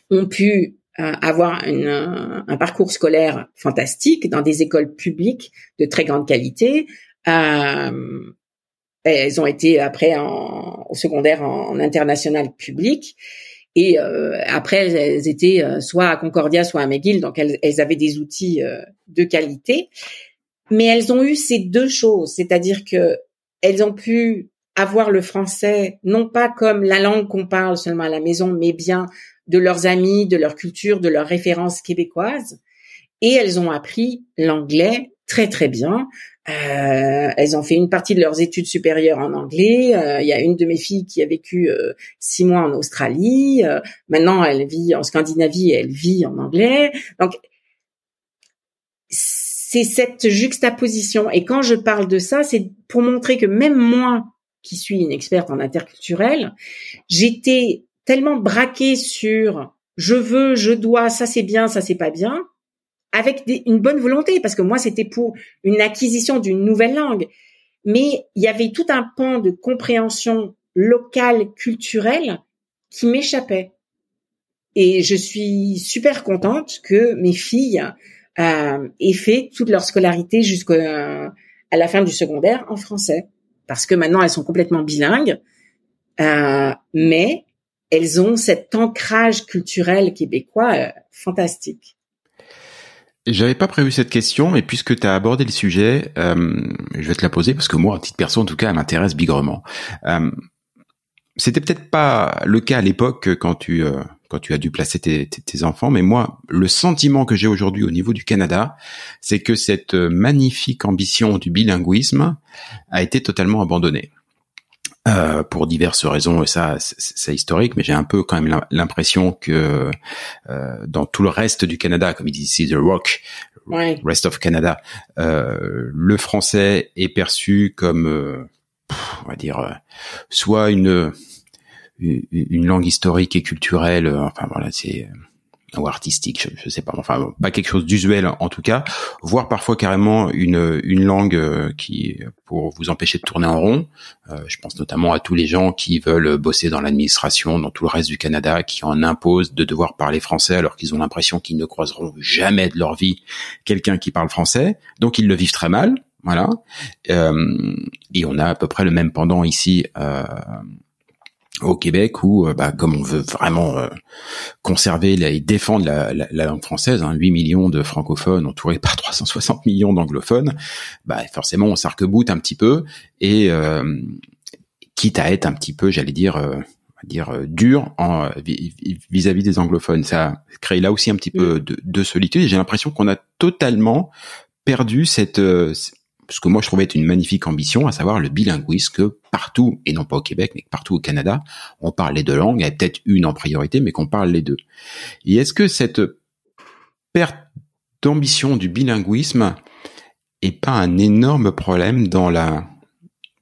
S2: ont pu euh, avoir un parcours scolaire fantastique dans des écoles publiques de très grande qualité. Euh, elles ont été après en, au secondaire en international public et euh, après, elles étaient euh, soit à Concordia, soit à McGill, donc elles, elles avaient des outils euh, de qualité. Mais elles ont eu ces deux choses, c'est-à-dire que elles ont pu avoir le français non pas comme la langue qu'on parle seulement à la maison, mais bien de leurs amis, de leur culture, de leurs références québécoises. Et elles ont appris l'anglais très très bien. Euh, elles ont fait une partie de leurs études supérieures en anglais. Euh, il y a une de mes filles qui a vécu euh, six mois en Australie. maintenant, elle vit en Scandinavie et elle vit en anglais. Donc, c'est cette juxtaposition. Et quand je parle de ça, c'est pour montrer que même moi, qui suis une experte en interculturel, j'étais tellement braquée sur je veux, je dois, ça c'est bien, ça c'est pas bien, avec une bonne volonté, parce que moi, c'était pour une acquisition d'une nouvelle langue. Mais il y avait tout un pan de compréhension locale, culturelle, qui m'échappait. Et je suis super contente que mes filles euh, aient fait toute leur scolarité jusqu'à la fin du secondaire en français, parce que maintenant elles sont complètement bilingues, euh, mais elles ont cet ancrage culturel québécois euh, fantastique.
S1: J'avais pas prévu cette question, mais puisque tu as abordé le sujet, euh, je vais te la poser parce que moi, à titre perso, en tout cas, elle m'intéresse bigrement. Euh, C'était peut-être pas le cas à l'époque quand tu euh, quand tu as dû placer tes, enfants, mais moi, le sentiment que j'ai aujourd'hui au niveau du Canada, c'est que cette magnifique ambition du bilinguisme a été totalement abandonnée. Euh, pour diverses raisons, et ça, c'est historique, mais j'ai un peu quand même l'impression que euh, dans tout le reste du Canada, comme il dit ici, The Rock, Rest of Canada, euh, le français est perçu comme, euh, on va dire, euh, soit une une langue historique et culturelle, enfin voilà, c'est ou artistique, je, je, sais pas, enfin pas quelque chose d'usuel en tout cas, voire parfois carrément une une langue euh, qui pour vous empêcher de tourner en rond. Euh, je pense notamment à tous les gens qui veulent bosser dans l'administration, dans tout le reste du Canada, qui en imposent de devoir parler français alors qu'ils ont l'impression qu'ils ne croiseront jamais de leur vie quelqu'un qui parle français, donc ils le vivent très mal. Voilà. Euh, et on a à peu près le même pendant ici euh, au Québec où, euh, bah, comme on veut vraiment euh, conserver et défendre la, langue française, hein, 8 millions de francophones entourés par 360 millions d'anglophones, bah, forcément on s'arc-boute un petit peu et euh, quitte à être un petit peu, j'allais dire, dire dur en, vis-à-vis des anglophones. Ça crée là aussi un petit peu mm. de, de solitude. J'ai l'impression qu'on a totalement perdu cette ce que moi je trouvais être une magnifique ambition, à savoir le bilinguisme, que partout, et non pas au Québec, mais partout au Canada, on parle les deux langues, il y a peut-être une en priorité, mais qu'on parle les deux. Et est-ce que cette perte d'ambition du bilinguisme est pas un énorme problème dans la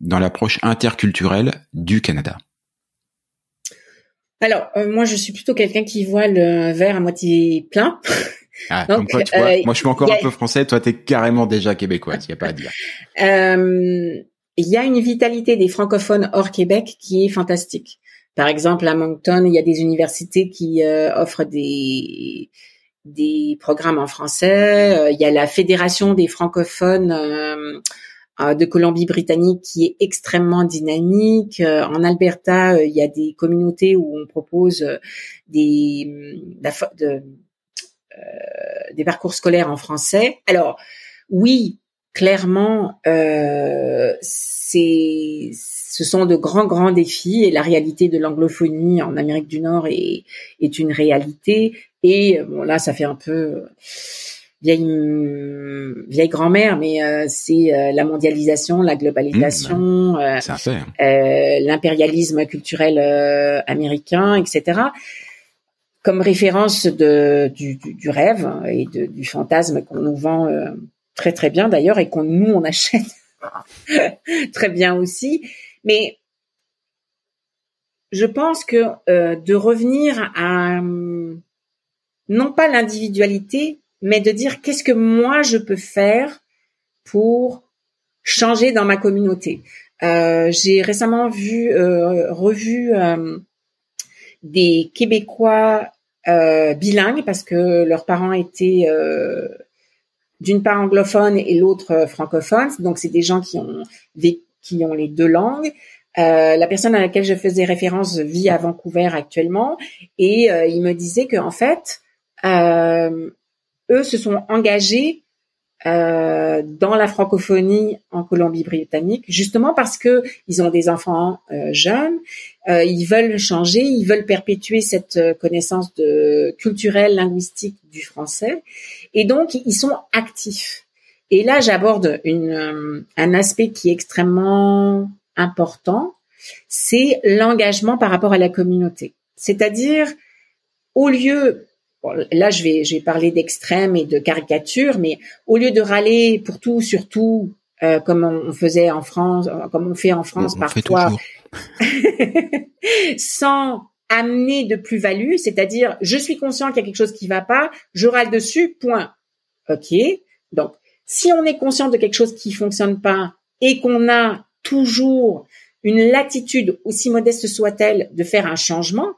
S1: dans l'approche interculturelle du Canada?
S2: Alors, euh, moi, je suis plutôt quelqu'un qui voit le verre à moitié plein.
S1: Ah, comme quoi, tu vois, euh, moi je suis encore un peu français, toi t'es carrément déjà québécoise, il y a pas à dire.
S2: Euh, il y a une vitalité des francophones hors Québec qui est fantastique. Par exemple, à Moncton, il y a des universités qui euh, offrent des des programmes en français. il y a la Fédération des francophones de Colombie-Britannique qui est extrêmement dynamique. en Alberta, il y a des communautés où on propose des de, euh, des parcours scolaires en français. Alors oui, clairement, euh, c'est ce sont de grands grands défis et la réalité de l'anglophonie en Amérique du Nord est est une réalité. Et bon là, ça fait un peu vieille vieille grand-mère, mais euh, c'est la mondialisation, la globalisation, mmh, l'impérialisme culturel américain, etc comme référence de, du, du, rêve et de, du fantasme qu'on nous vend euh, très très bien d'ailleurs et qu'on nous on achète très bien aussi. Mais je pense que euh, de revenir à non pas l'individualité, mais de dire qu'est-ce que moi je peux faire pour changer dans ma communauté. Euh, J'ai récemment vu euh, revu des Québécois euh, bilingues parce que leurs parents étaient euh, d'une part anglophones et l'autre euh, francophones. Donc c'est des gens qui ont des, qui ont les deux langues. Euh, la personne à laquelle je faisais référence vit à Vancouver actuellement et euh, il me disait que en fait eux se sont engagés euh, dans la francophonie en Colombie-Britannique, justement parce que ils ont des enfants euh, jeunes, euh, ils veulent changer, ils veulent perpétuer cette euh, connaissance de culturelle, linguistique du français, et donc ils sont actifs. Et là, j'aborde une, un aspect qui est extrêmement important, c'est l'engagement par rapport à la communauté. C'est-à-dire, au lieu là, je vais, je vais parler d'extrême et de caricature, mais au lieu de râler pour tout, surtout, euh, comme on faisait en France, euh, comme on fait en France parfois, sans amener de plus-value, c'est-à-dire, je suis conscient qu'il y a quelque chose qui va pas, je râle dessus, point. Ok. Donc, si on est conscient de quelque chose qui fonctionne pas et qu'on a toujours une latitude, aussi modeste soit-elle, de faire un changement,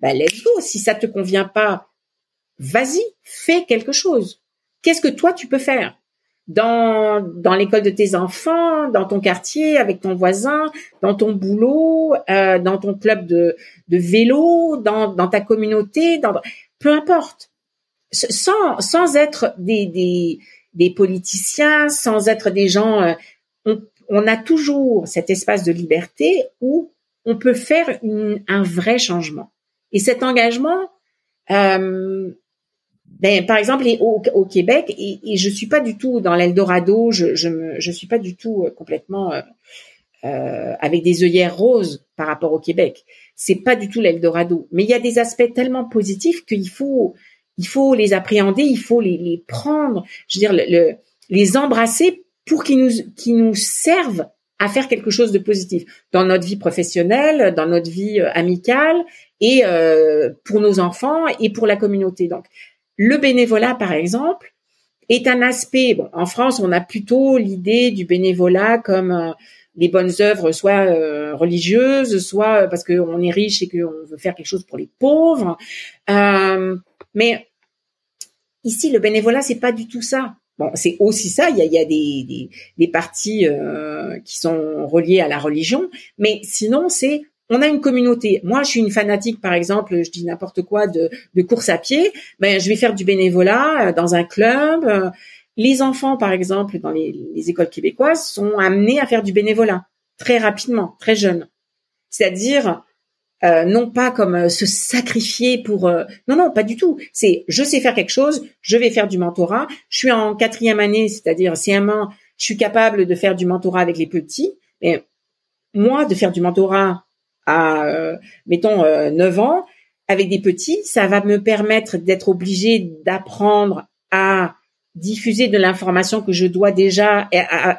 S2: ben let's go. Si ça te convient pas, vas-y, fais quelque chose. Qu'est-ce que toi tu peux faire? Dans dans l'école de tes enfants, dans ton quartier, avec ton voisin, dans ton boulot, euh, dans ton club de de vélo, dans dans ta communauté, dans peu importe. Sans sans être des des des politiciens, sans être des gens euh, on, on a toujours cet espace de liberté où on peut faire une, un vrai changement. Et cet engagement, euh, ben, par exemple, au, Québec, et, et je suis pas du tout dans l'Eldorado, je, je, je suis pas du tout euh, complètement euh, euh, avec des œillères roses par rapport au Québec. C'est pas du tout l'Eldorado, mais il y a des aspects tellement positifs qu'il faut il faut les appréhender, il faut les, les prendre, je veux dire le, les embrasser pour qu'ils nous qu'ils nous servent à faire quelque chose de positif dans notre vie professionnelle, dans notre vie euh, amicale et euh, pour nos enfants et pour la communauté. Donc le bénévolat par exemple est un aspect bon en France on a plutôt l'idée du bénévolat comme euh, les bonnes œuvres, soit euh, religieuses, soit parce qu'on est riche et qu'on veut faire quelque chose pour les pauvres. Euh, mais ici, le bénévolat, c'est pas du tout ça. Bon, c'est aussi ça. Il y a, des, des, parties euh, qui sont reliées à la religion, mais sinon, c'est on a une communauté. Moi, je suis une fanatique, par exemple, je dis n'importe quoi de, de course à pied. Ben, je vais faire du bénévolat dans un club. Les enfants, par exemple, dans les, écoles québécoises, sont amenés à faire du bénévolat très rapidement, très jeunes. C'est-à-dire, euh, non pas comme euh, se sacrifier pour... Euh, non, non, pas du tout. C'est, je sais faire quelque chose, je vais faire du mentorat. Je suis en quatrième année, c'est-à-dire CM1, je suis capable de faire du mentorat avec les petits. Mais moi, de faire du mentorat à, mettons, 9 ans, avec des petits, ça va me permettre d'être obligé d'apprendre à diffuser de l'information que je dois déjà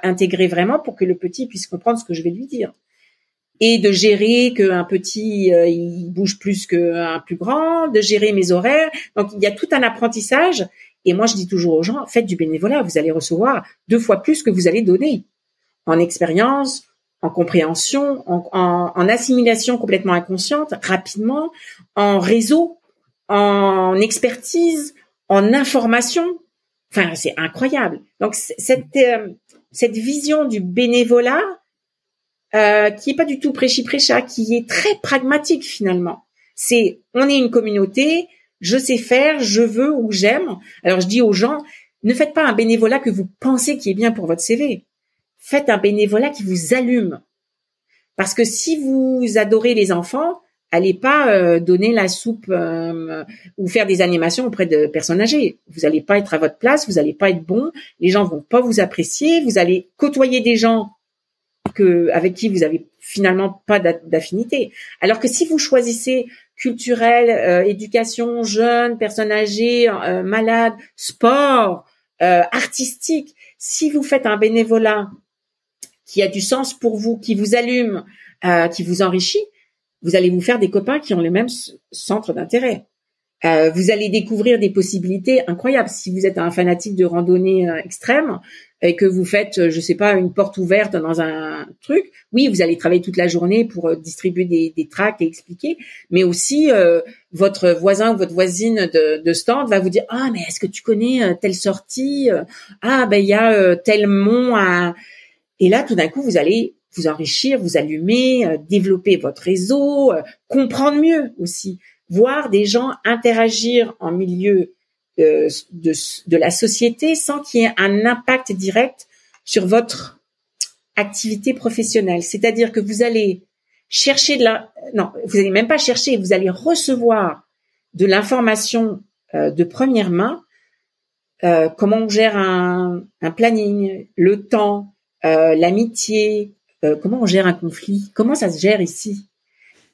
S2: intégrer vraiment pour que le petit puisse comprendre ce que je vais lui dire et de gérer qu'un petit euh, il bouge plus qu'un plus grand, de gérer mes horaires. Donc il y a tout un apprentissage. Et moi je dis toujours aux gens faites du bénévolat, vous allez recevoir deux fois plus que vous allez donner en expérience, en compréhension, en, en assimilation complètement inconsciente, rapidement, en réseau, en expertise, en information. Enfin, c'est incroyable. Donc cette euh, cette vision du bénévolat euh, qui est pas du tout prêchi prêcha, qui est très pragmatique finalement. C'est on est une communauté, je sais faire, je veux ou j'aime. Alors je dis aux gens, ne faites pas un bénévolat que vous pensez qui est bien pour votre CV. Faites un bénévolat qui vous allume. Parce que si vous adorez les enfants, allez pas euh, donner la soupe euh, ou faire des animations auprès de personnes âgées. Vous allez pas être à votre place, vous allez pas être bon, les gens vont pas vous apprécier, vous allez côtoyer des gens avec qui vous avez finalement pas d'affinité. Alors que si vous choisissez culturel, euh, éducation, jeunes, personnes âgées, malades, sport, artistique, si vous faites un bénévolat qui a du sens pour vous, qui vous allume, qui vous enrichit, vous allez vous faire des copains qui ont les mêmes centres d'intérêt. Euh, vous allez découvrir des possibilités incroyables. Si vous êtes un fanatique de randonnée euh, extrême et que vous faites, euh, je sais pas, une porte ouverte dans un truc, oui, vous allez travailler toute la journée pour distribuer des, des tracts et expliquer. Mais aussi, votre voisin ou votre voisine de, de, stand va vous dire ah mais est-ce que tu connais telle sortie Ah ben il y a tel mont à et là tout d'un coup vous allez vous enrichir, vous allumer, euh, développer votre réseau, euh, comprendre mieux aussi, voir des gens interagir en milieu euh, de, la société sans qu'il y ait un impact direct sur votre activité professionnelle. C'est-à-dire que vous allez chercher de la, non, vous allez même pas chercher, vous allez recevoir de l'information de première main, comment on gère un planning, le temps, l'amitié, euh, comment on gère un conflit, comment ça se gère ici?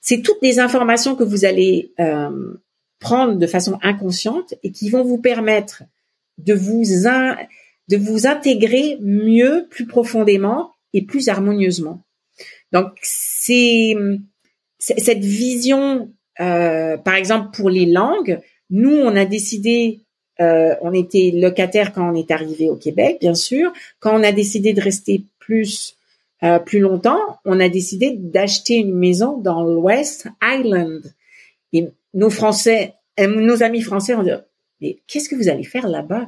S2: C'est toutes des informations que vous allez euh, prendre de façon inconsciente et qui vont vous permettre de vous de vous intégrer mieux, plus profondément et plus harmonieusement. Donc c'est cette vision, euh, par exemple pour les langues, nous on a décidé euh, on était locataire quand on est arrivé au Québec, bien sûr. Quand on a décidé de rester plus euh, plus longtemps, on a décidé d'acheter une maison dans l'West Island. Et nos Français, euh, nos amis français ont dit, mais qu'est-ce que vous allez faire là-bas?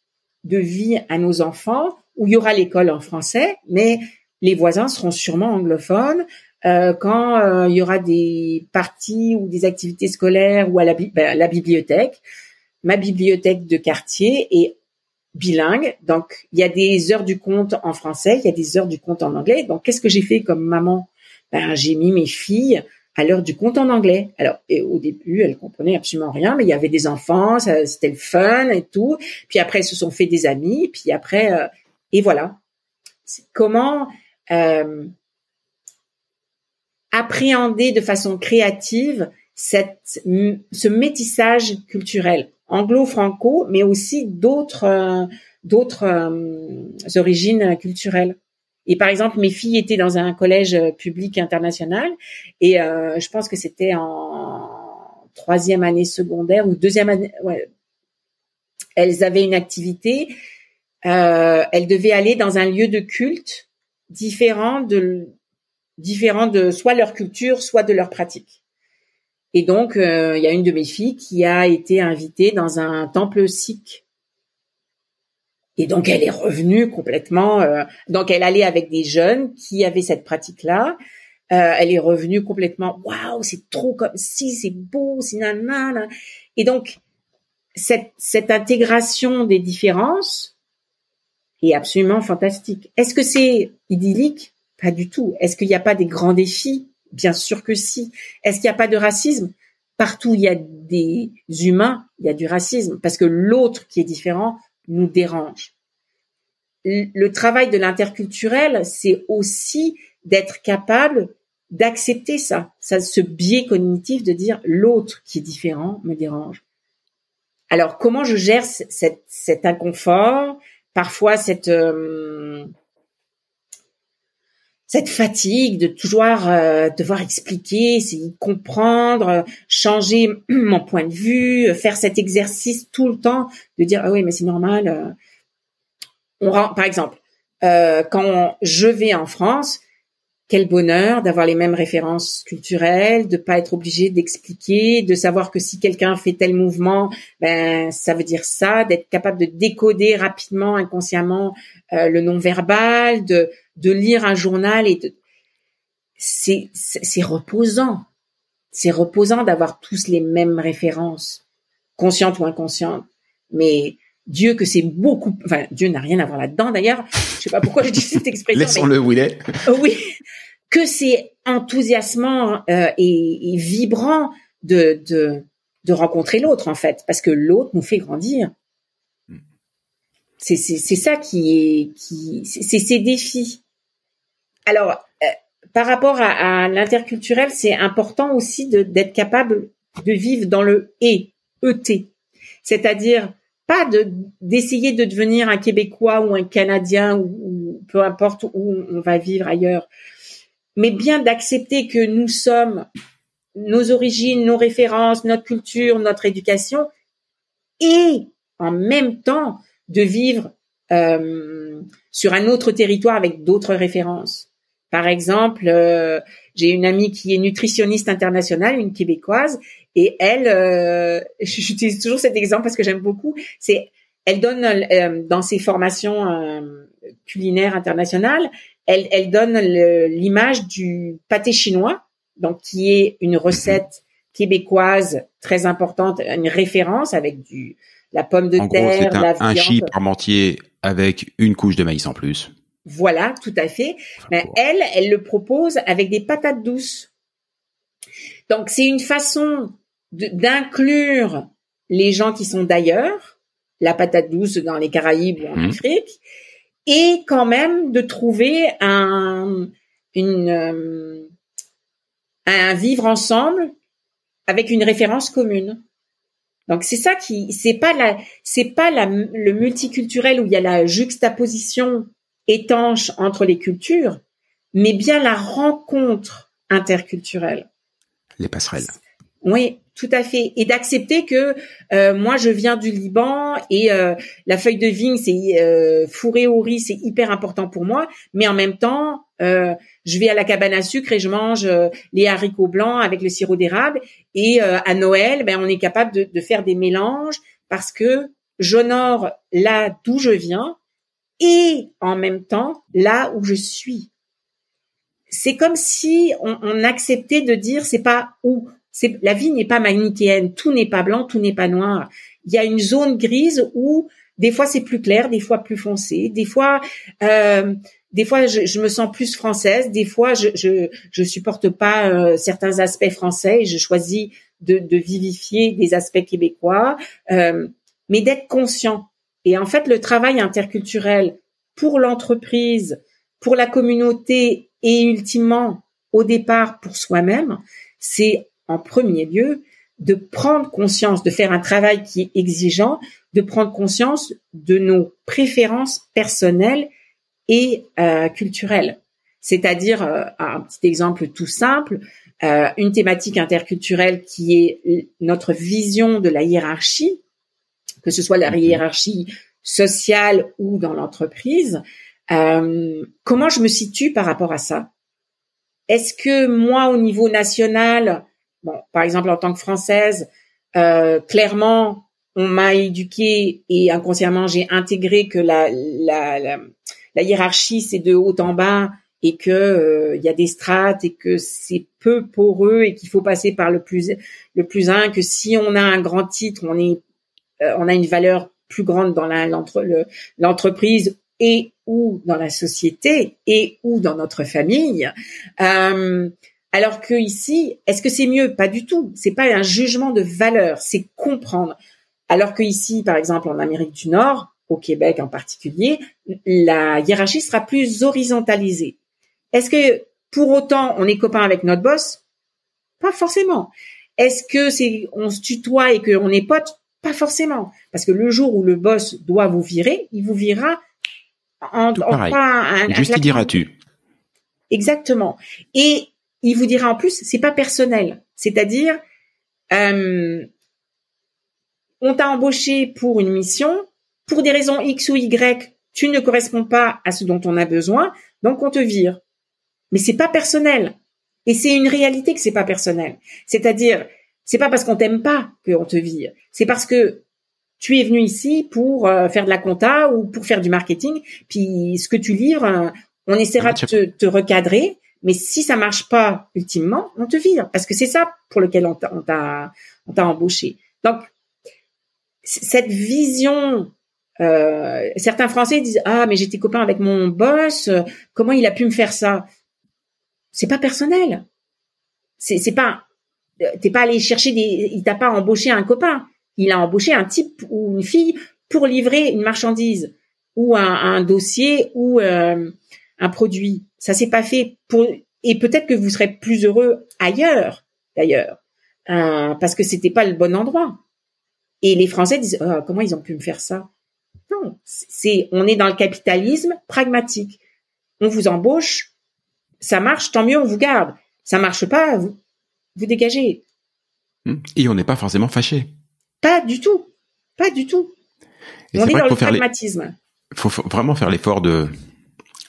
S2: de vie à nos enfants où il y aura l'école en français, mais les voisins seront sûrement anglophones. Euh, quand euh, il y aura des parties ou des activités scolaires ou à la, ben, la bibliothèque, ma bibliothèque de quartier est bilingue. Donc, il y a des heures du compte en français, il y a des heures du compte en anglais. Donc, qu'est-ce que j'ai fait comme maman? Ben, J'ai mis mes filles à l'heure du compte en anglais. Alors, au début, elles comprenaient absolument rien, mais il y avait des enfants, c'était le fun et tout. Puis après, elles se sont fait des amis. Puis après, euh, et voilà. Comment euh, appréhender de façon créative cette, ce métissage culturel anglo-franco, mais aussi d'autres euh, d'autres origines culturelles. Et par exemple, mes filles étaient dans un collège public international et euh, je pense que c'était en troisième année secondaire ou deuxième année. Elles avaient une activité. Euh, elles devaient aller dans un lieu de culte différent de différent de soit leur culture, soit de leur pratique. Et donc, euh, il y a une de mes filles qui a été invitée dans un temple sikh et donc elle est revenue complètement. Euh, donc elle allait avec des jeunes qui avaient cette pratique-là. Euh, elle est revenue complètement. Waouh, c'est trop comme si, c'est beau, c'est nanana. Et donc cette cette intégration des différences est absolument fantastique. Est-ce que c'est idyllique? Pas du tout. Est-ce qu'il n'y a pas des grands défis? Bien sûr que si. Est-ce qu'il n'y a pas de racisme? Partout où il y a des humains, il y a du racisme parce que l'autre qui est différent nous dérange. Le travail de l'interculturel, c'est aussi d'être capable d'accepter ça, ça, ce biais cognitif de dire l'autre qui est différent me dérange. Alors comment je gère cet inconfort, parfois cette euh, cette fatigue de toujours euh, devoir expliquer, essayer de comprendre, changer mon point de vue, faire cet exercice tout le temps de dire ah oui mais c'est normal. Euh. On rend, par exemple, euh, quand je vais en France, quel bonheur d'avoir les mêmes références culturelles, de pas être obligé d'expliquer, de savoir que si quelqu'un fait tel mouvement, ben ça veut dire ça, d'être capable de décoder rapidement, inconsciemment le non verbal, de de lire un journal et de c'est c'est reposant. C'est reposant d'avoir tous les mêmes références, conscientes ou inconscientes. Mais Dieu que c'est beaucoup, enfin Dieu n'a rien à voir là-dedans d'ailleurs. Je sais pas pourquoi je dis cette expression.
S1: Laissons-le où il est.
S2: oui, que c'est enthousiasmant euh, et, et, vibrant de, de de rencontrer l'autre en fait, parce que l'autre nous fait grandir. C'est c'est ça qui est qui c'est ces défis. Alors euh, par rapport à, l'interculturel, c'est important aussi d'être capable de vivre dans le et ET, c'est-à-dire pas de d'essayer de devenir un Québécois ou un Canadien ou, ou, peu importe où on va vivre ailleurs, mais bien d'accepter que nous sommes nos origines, nos références, notre culture, notre éducation, et en même temps de vivre euh, sur un autre territoire avec d'autres références. Par exemple, euh, j'ai une amie qui est nutritionniste internationale, une québécoise, et elle, euh, j'utilise toujours cet exemple parce que j'aime beaucoup. C'est, elle donne euh, dans ses formations euh, culinaires internationales, elle, elle donne l'image du pâté chinois, donc qui est une recette québécoise très importante, une référence avec du la pomme de terre,
S1: gros, un,
S2: la
S1: viande. Un chip parmentier avec une couche de maïs en plus.
S2: Voilà, tout à fait. Elle, elle le propose avec des patates douces. Donc c'est une façon d'inclure les gens qui sont d'ailleurs, la patate douce dans les Caraïbes ou en mmh. Afrique, et quand même de trouver un une euh, un vivre ensemble avec une référence commune. Donc c'est ça qui c'est pas la c'est pas la, le multiculturel où il y a la juxtaposition étanche entre les cultures, mais bien la rencontre interculturelle.
S1: Les passerelles.
S2: Oui, tout à fait. Et d'accepter que euh, moi je viens du Liban et euh, la feuille de vigne c'est euh, fourré au riz c'est hyper important pour moi, mais en même temps euh, je vais à la cabane à sucre et je mange euh, les haricots blancs avec le sirop d'érable. Et euh, à Noël, ben on est capable de, de faire des mélanges parce que j'honore là d'où je viens et en même temps là où je suis. C'est comme si on, on acceptait de dire c'est pas où c'est la vie n'est pas manichéenne, tout n'est pas blanc, tout n'est pas noir. Il y a une zone grise où des fois c'est plus clair, des fois plus foncé, des fois euh, des fois je, je, me sens plus française, des fois je je, je supporte pas euh, certains aspects français et je choisis de, de vivifier des aspects québécois, euh, mais d'être conscient. Et en fait, le travail interculturel pour l'entreprise, pour la communauté et ultimement au départ pour soi-même, c'est en premier lieu de prendre conscience, de faire un travail qui est exigeant, de prendre conscience de nos préférences personnelles et euh, culturelles. C'est-à-dire, euh, un petit exemple tout simple, euh, une thématique interculturelle qui est notre vision de la hiérarchie, que ce soit la hiérarchie sociale ou dans l'entreprise. Euh, comment je me situe par rapport à ça? Est-ce que moi, au niveau national, Bon, par exemple, en tant que française, euh, clairement, on m'a éduqué et inconsciemment, j'ai intégré que la, la, la, la hiérarchie, c'est de haut en bas et que euh, il y a des strates et que c'est peu poreux et qu'il faut passer par le plus le plus un que si on a un grand titre on est on a une valeur plus grande dans l'entreprise et ou dans la société et ou dans notre famille euh, alors que ici, est-ce que c'est mieux? Pas du tout. C'est pas un jugement de valeur, c'est comprendre. Alors que ici, par exemple, en Amérique du Nord, au Québec en particulier, la hiérarchie sera plus horizontalisée. Est-ce que pour autant on est copain avec notre boss? Pas forcément. Est-ce que c'est on se tutoie et qu'on est potes? Pas forcément. Parce que le jour où le boss doit vous virer, il vous virera
S1: en, Tout pareil. un, Juste diras-tu.
S2: Exactement. Et il vous dira en plus, c'est pas personnel. C'est-à-dire, euh, on t'a embauché pour une mission, pour des raisons X ou Y, tu ne corresponds pas à ce dont on a besoin, donc on te vire. Mais c'est pas personnel. Et c'est une réalité que c'est pas personnel. C'est-à-dire, c'est pas parce qu'on t'aime pas qu'on te vire. C'est parce que tu es venu ici pour euh, faire de la compta ou pour faire du marketing, puis ce que tu livres, euh, on essaiera de te, te recadrer, mais si ça marche pas ultimement, on te vire parce que c'est ça pour lequel on t'a embauché. Donc cette vision euh, certains Français disent ah mais j'étais copain avec mon boss, comment il a pu me faire ça? C'est pas personnel. C'est c'est pas t'es pas allé chercher des il t'a pas embauché un copain, il a embauché un type ou une fille pour livrer une marchandise ou un, un dossier ou euh, un produit. Ça s'est pas fait pour et peut-être que vous serez plus heureux ailleurs d'ailleurs euh, parce que c'était pas le bon endroit. Et les Français disent oh, comment ils ont pu me faire ça? Non, c'est on est dans le capitalisme pragmatique. On vous embauche, ça marche, tant mieux, on vous garde. Ça marche pas, vous vous dégagez.
S1: Hmm. Et on n'est pas forcément fâché.
S2: Pas du tout, pas du tout. on est, dans le pragmatisme.
S1: Il faut vraiment faire l'effort de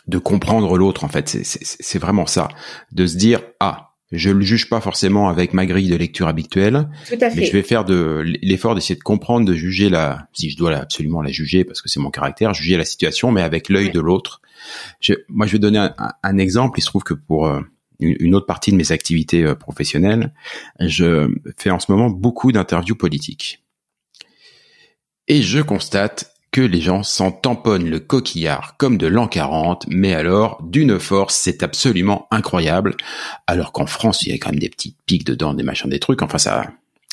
S1: de comprendre l'autre en fait. C'est vraiment ça, de se dire ah je le juge pas forcément avec ma grille de lecture habituelle, mais je vais faire de l'effort d'essayer de comprendre, de juger la, si je dois absolument la juger parce que c'est mon caractère, juger la situation, mais avec l'œil de l'autre. Moi, je vais donner un, exemple. Il se trouve que pour euh, une autre partie de mes activités euh, professionnelles, je fais en ce moment beaucoup d'interviews politiques. Et je constate que les gens s'en tamponnent le coquillard comme de l'an 40, mais alors, d'une force, c'est absolument incroyable. Alors qu'en France, il y a quand même des petites pics dedans, des machins, des trucs, enfin ça,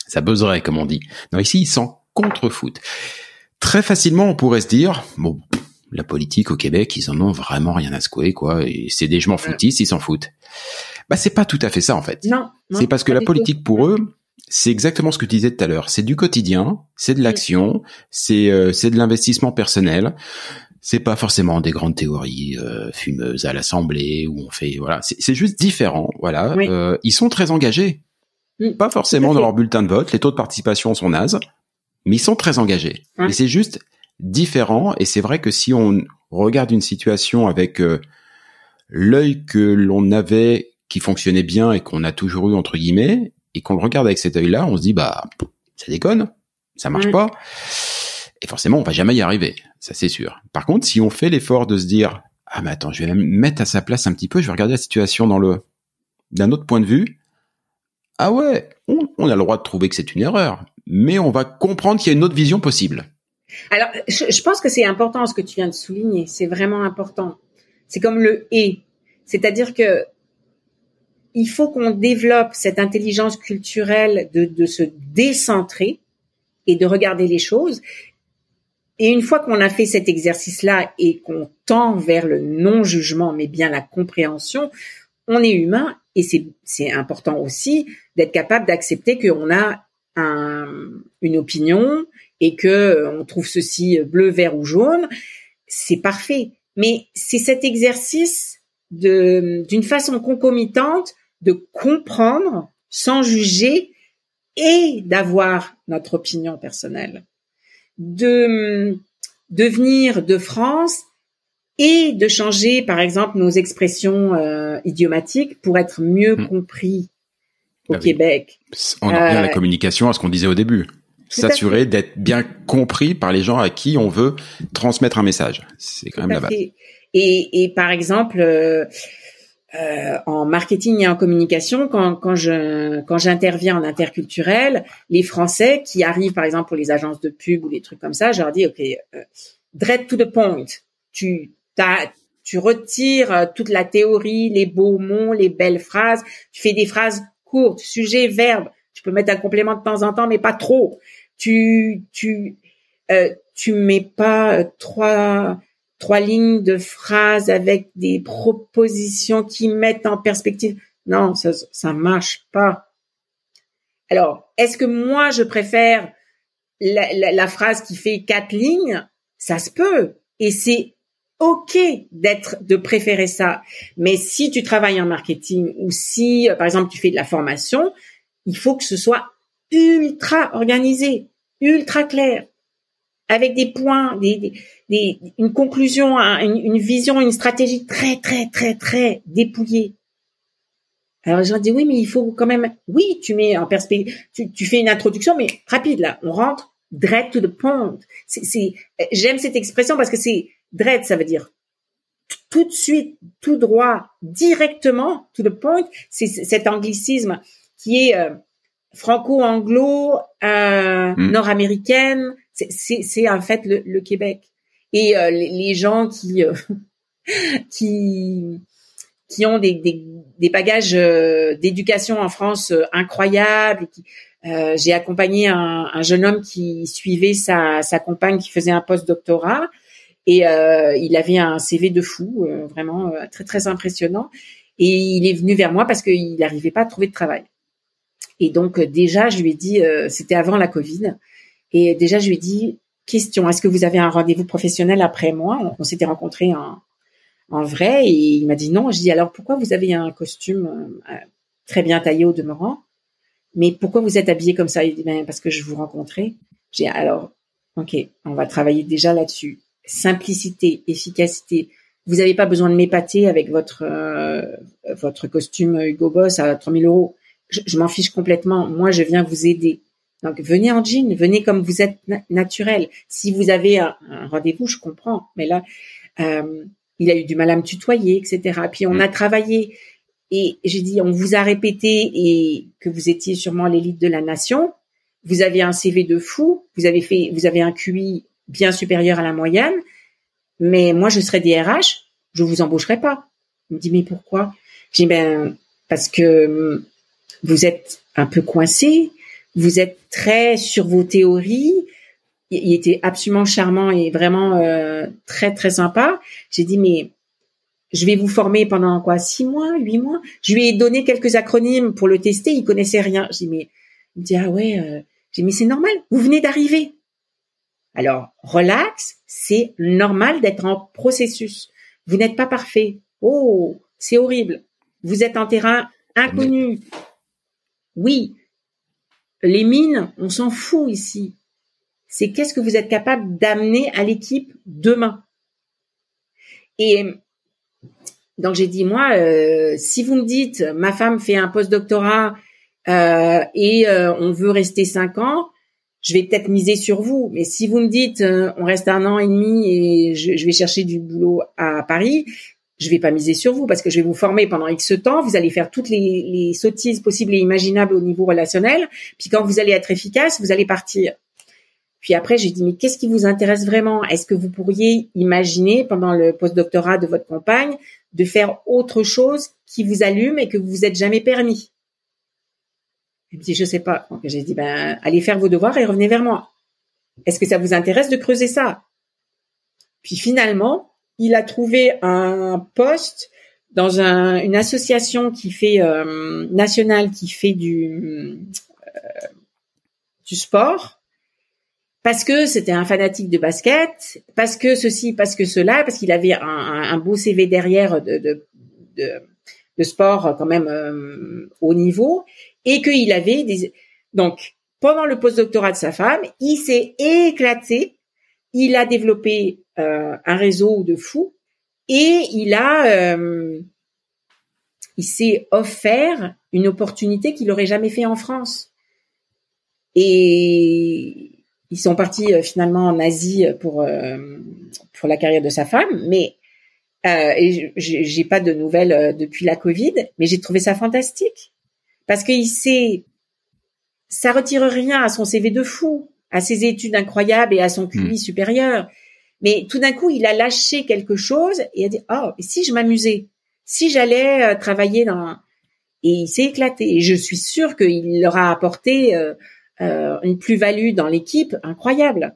S1: ça buzzerait, comme on dit. Non, ici, ils s'en contrefoutent. Très facilement, on pourrait se dire, bon, la politique au Québec, ils en ont vraiment rien à secouer, quoi, et c'est des je m'en foutistes, ils s'en foutent. Bah c'est pas tout à fait ça en fait.
S2: Non.
S1: C'est parce que la politique pour eux, c'est exactement ce que tu disais tout à l'heure. C'est du quotidien, c'est de l'action, c'est euh, c'est de l'investissement personnel. C'est pas forcément des grandes théories euh, fumeuses à l'Assemblée où on fait voilà. C'est juste différent. Voilà. Euh, ils sont très engagés. Mm. Pas forcément dans leur bulletin de vote. Les taux de participation sont nazes, mais ils sont très engagés. Et c'est juste différent. Et c'est vrai que si on regarde une situation avec euh, l'œil que l'on avait qui fonctionnait bien et qu'on a toujours eu entre guillemets et qu'on le regarde avec cet œil-là, on se dit bah ça déconne, ça marche pas. Et forcément, on va jamais y arriver, ça c'est sûr. Par contre, si on fait l'effort de se dire ah mais attends, je vais me mettre à sa place un petit peu, je vais regarder la situation dans le d'un autre point de vue. Ah ouais, on, a le droit de trouver que c'est une erreur, mais on va comprendre qu'il y a une autre vision possible.
S2: Alors, je, pense que c'est important ce que tu viens de souligner. C'est vraiment important. C'est comme le et, c'est-à-dire que il faut qu'on développe cette intelligence culturelle de, de se décentrer et de regarder les choses. Et une fois qu'on a fait cet exercice-là et qu'on tend vers le non-jugement, mais bien la compréhension, on est humain et c'est important aussi d'être capable d'accepter qu'on a un, une opinion et que on trouve ceci bleu, vert ou jaune. C'est parfait. Mais c'est cet exercice de, d'une façon concomitante de comprendre sans juger et d'avoir notre opinion personnelle, de devenir de France et de changer, par exemple, nos expressions euh, idiomatiques pour être mieux hmm. compris au bah Québec.
S1: On en revient à la euh, communication, à ce qu'on disait au début. S'assurer d'être bien compris par les gens à qui on veut transmettre un message. C'est quand même la base.
S2: Et, et, par exemple, euh, euh, en marketing et en communication, quand, quand je quand j'interviens en interculturel, les Français qui arrivent par exemple pour les agences de pub ou des trucs comme ça, je leur dis ok, euh, direct to the point. Tu t'as, tu retires euh, toute la théorie, les beaux mots, les belles phrases. Tu fais des phrases courtes, sujet, verbe. Tu peux mettre un complément de temps en temps, mais pas trop. Tu tu euh, tu mets pas trois trois lignes de phrases avec des propositions qui mettent en perspective. Non, ça, ça marche pas. Alors, est-ce que moi je préfère la, la, phrase qui fait quatre lignes? Ça se peut, et c'est ok d'être de préférer ça. Mais si tu travailles en marketing ou si, par exemple, tu fais de la formation, il faut que ce soit ultra organisé, ultra clair avec des points, des, des, une conclusion, une, vision, une stratégie très, très, très, très dépouillée. Alors j'ai dit oui, mais il faut quand même, oui, tu mets en perspective, tu, tu fais une introduction, mais rapide là, on rentre direct to the point. C'est, j'aime cette expression parce que c'est direct, ça veut dire tout de suite, tout droit, directement to the point. C'est cet anglicisme qui est euh, franco-anglo, euh, hmm. nord-américaine, c'est en fait le, Québec. Et euh, les, gens qui euh, qui qui ont des, des, bagages euh, d'éducation en France incroyables. J'ai accompagné un, jeune homme qui suivait sa, sa compagne qui faisait un post-doctorat et il avait un CV de fou, vraiment très très impressionnant. Et il est venu vers moi parce qu'il n'arrivait pas à trouver de travail. Et donc déjà, je lui ai dit, c'était avant la Covid, et déjà, je lui ai dit, question, est-ce que vous avez un rendez-vous professionnel après moi? On, s'était rencontrés en, en, vrai et il m'a dit non. Je dis alors pourquoi vous avez un costume euh, très bien taillé au demeurant, mais pourquoi vous êtes habillé comme ça? Il dit ben parce que je vous rencontrais. J'ai alors ok, on va travailler déjà là-dessus. Simplicité, efficacité. Vous n'avez pas besoin de m'épater avec votre euh, votre costume Hugo Boss à 3000 euros. Je, je m'en fiche complètement. Moi, je viens vous aider. Donc venez en jean, venez comme vous êtes naturel. Si vous avez un, rendez-vous, je comprends. Mais là, euh, il a eu du mal à me tutoyer, etc. Puis on mm. a travaillé et j'ai dit, on vous a répété et que vous étiez sûrement l'élite de la nation. Vous avez un CV de fou, vous avez fait, vous avez un QI bien supérieur à la moyenne. Mais moi, je serais DRH, je vous embaucherai pas. Il me dit, mais pourquoi? J'ai ben parce que hum, vous êtes un peu coincé, vous êtes très sur vos théories. Il était absolument charmant et vraiment euh, très très sympa. J'ai dit mais je vais vous former pendant quoi Six mois, huit mois? Je lui ai donné quelques acronymes pour le tester. Il connaissait rien. J'ai mais il me dit ah ouais. Euh... J'ai mais c'est normal. Vous venez d'arriver. Alors relax, c'est normal d'être en processus. Vous n'êtes pas parfait. Oh, c'est horrible. Vous êtes en terrain inconnu. Oui, les mines, on s'en fout ici. C'est qu'est-ce que vous êtes capable d'amener à l'équipe demain? Et donc j'ai dit moi, euh, si vous me dites ma femme fait un post-doctorat euh, et euh, on veut rester cinq ans, je vais peut-être miser sur vous. Mais si vous me dites on reste un an et demi et je, je, vais chercher du boulot à Paris, je vais pas miser sur vous parce que je vais vous former pendant X temps. Vous allez faire toutes les, les sottises possibles et imaginables au niveau relationnel. Puis quand vous allez être efficace, vous allez partir. Puis après, j'ai dit, mais qu'est-ce qui vous intéresse vraiment? Est-ce que vous pourriez imaginer, pendant le post-doctorat de votre compagne, de faire autre chose qui vous allume et que vous vous êtes jamais permis? Il me dit, je sais pas. J'ai dit, ben, allez faire vos devoirs et revenez vers moi. Est-ce que ça vous intéresse de creuser ça? Puis finalement, il a trouvé un poste dans un, une association qui fait euh, nationale qui fait du euh, du sport parce que c'était un fanatique de basket, parce que ceci, parce que cela, parce qu'il avait un, beau CV derrière de, sport quand même euh, haut niveau, et qu'il avait. Donc, pendant le postdoctorat de sa femme, il s'est éclaté, il a développé un réseau de fous, et il a... Euh, il s'est offert une opportunité qu'il n'aurait jamais fait en France. Et ils sont partis euh, finalement en Asie pour euh, pour la carrière de sa femme, mais euh, et j'ai pas de nouvelles euh, depuis la Covid, mais j'ai trouvé ça fantastique parce qu'il sait, ça retire rien à son CV de fou, à ses études incroyables et à son QI hmm. supérieur, mais tout d'un coup il a lâché quelque chose et a dit oh si je m'amusais, si j'allais travailler dans et il s'est éclaté et je suis sûre qu'il leur a apporté euh, une plus-value dans l'équipe incroyable.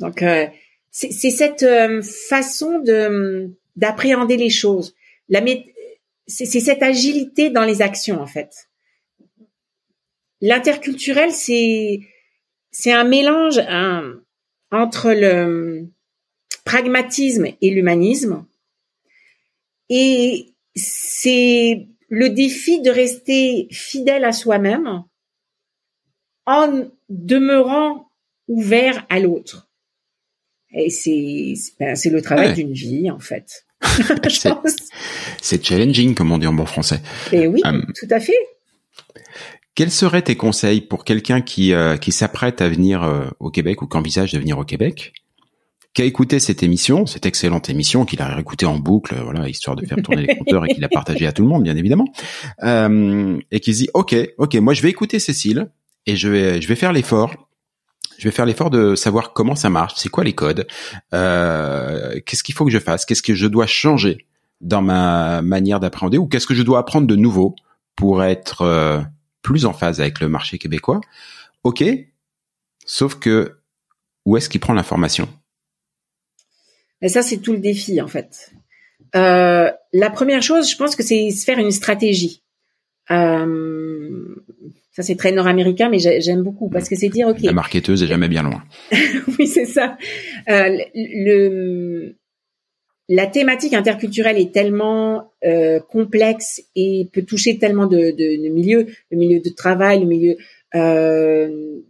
S2: Donc euh, c'est cette euh, façon de d'appréhender les choses. La c'est cette agilité dans les actions en fait. L'interculturel c'est c'est un mélange entre le pragmatisme et l'humanisme et c'est le défi de rester fidèle à soi-même en demeurant ouvert à l'autre. Et c'est ben, le travail d'une vie en fait.
S1: c'est challenging comme on dit en bon français.
S2: Et oui, euh, tout à fait.
S1: Quels seraient tes conseils pour quelqu'un qui euh, qui s'apprête à venir euh, au Québec ou qui envisage de venir au Québec, qui a écouté cette émission, cette excellente émission qu'il a écoutée en boucle, voilà, histoire de faire tourner les compteurs et qu'il a partagé à tout le monde, bien évidemment, et qui se dit ok, ok, moi je vais écouter Cécile, et je vais, je vais faire l'effort. Je vais faire l'effort de savoir comment ça marche, c'est quoi les codes, euh, qu'est-ce qu'il faut que je fasse, qu'est-ce que je dois changer dans ma manière d'appréhender ou qu'est-ce que je dois apprendre de nouveau pour être euh, plus en phase avec le marché québécois. Ok, sauf que où est-ce qu'il prend l'information?
S2: Et ça, c'est tout le défi en fait. Euh, la première chose, je pense que c'est se faire une stratégie. Euh, ça, c'est très nord-américain, mais j'aime beaucoup parce que c'est dire, ok.
S1: La marketeuse est jamais bien loin.
S2: oui, c'est ça. Euh, le, la thématique interculturelle est tellement euh, complexe et peut toucher tellement de, de, de, milieux, le milieu de travail, le milieu euh,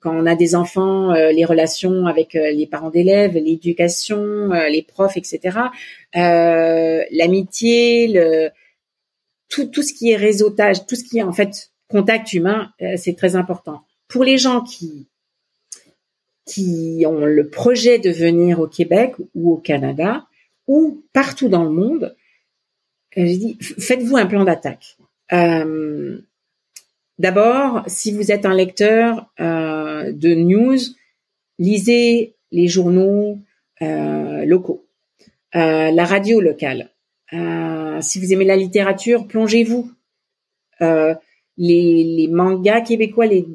S2: quand on a des enfants, euh, les relations avec euh, les parents d'élèves, l'éducation, euh, les profs, etc. L'amitié, le tout, tout ce qui est réseautage, tout ce qui est en fait contact humain, euh, c'est très important. Pour les gens qui qui ont le projet de venir au Québec ou au Canada ou partout dans le monde, euh, je dis faites-vous un plan d'attaque. Euh, D'abord, si vous êtes un lecteur euh, de news, lisez les journaux locaux, la radio locale. si vous aimez la littérature, plongez-vous les, les mangas québécois, les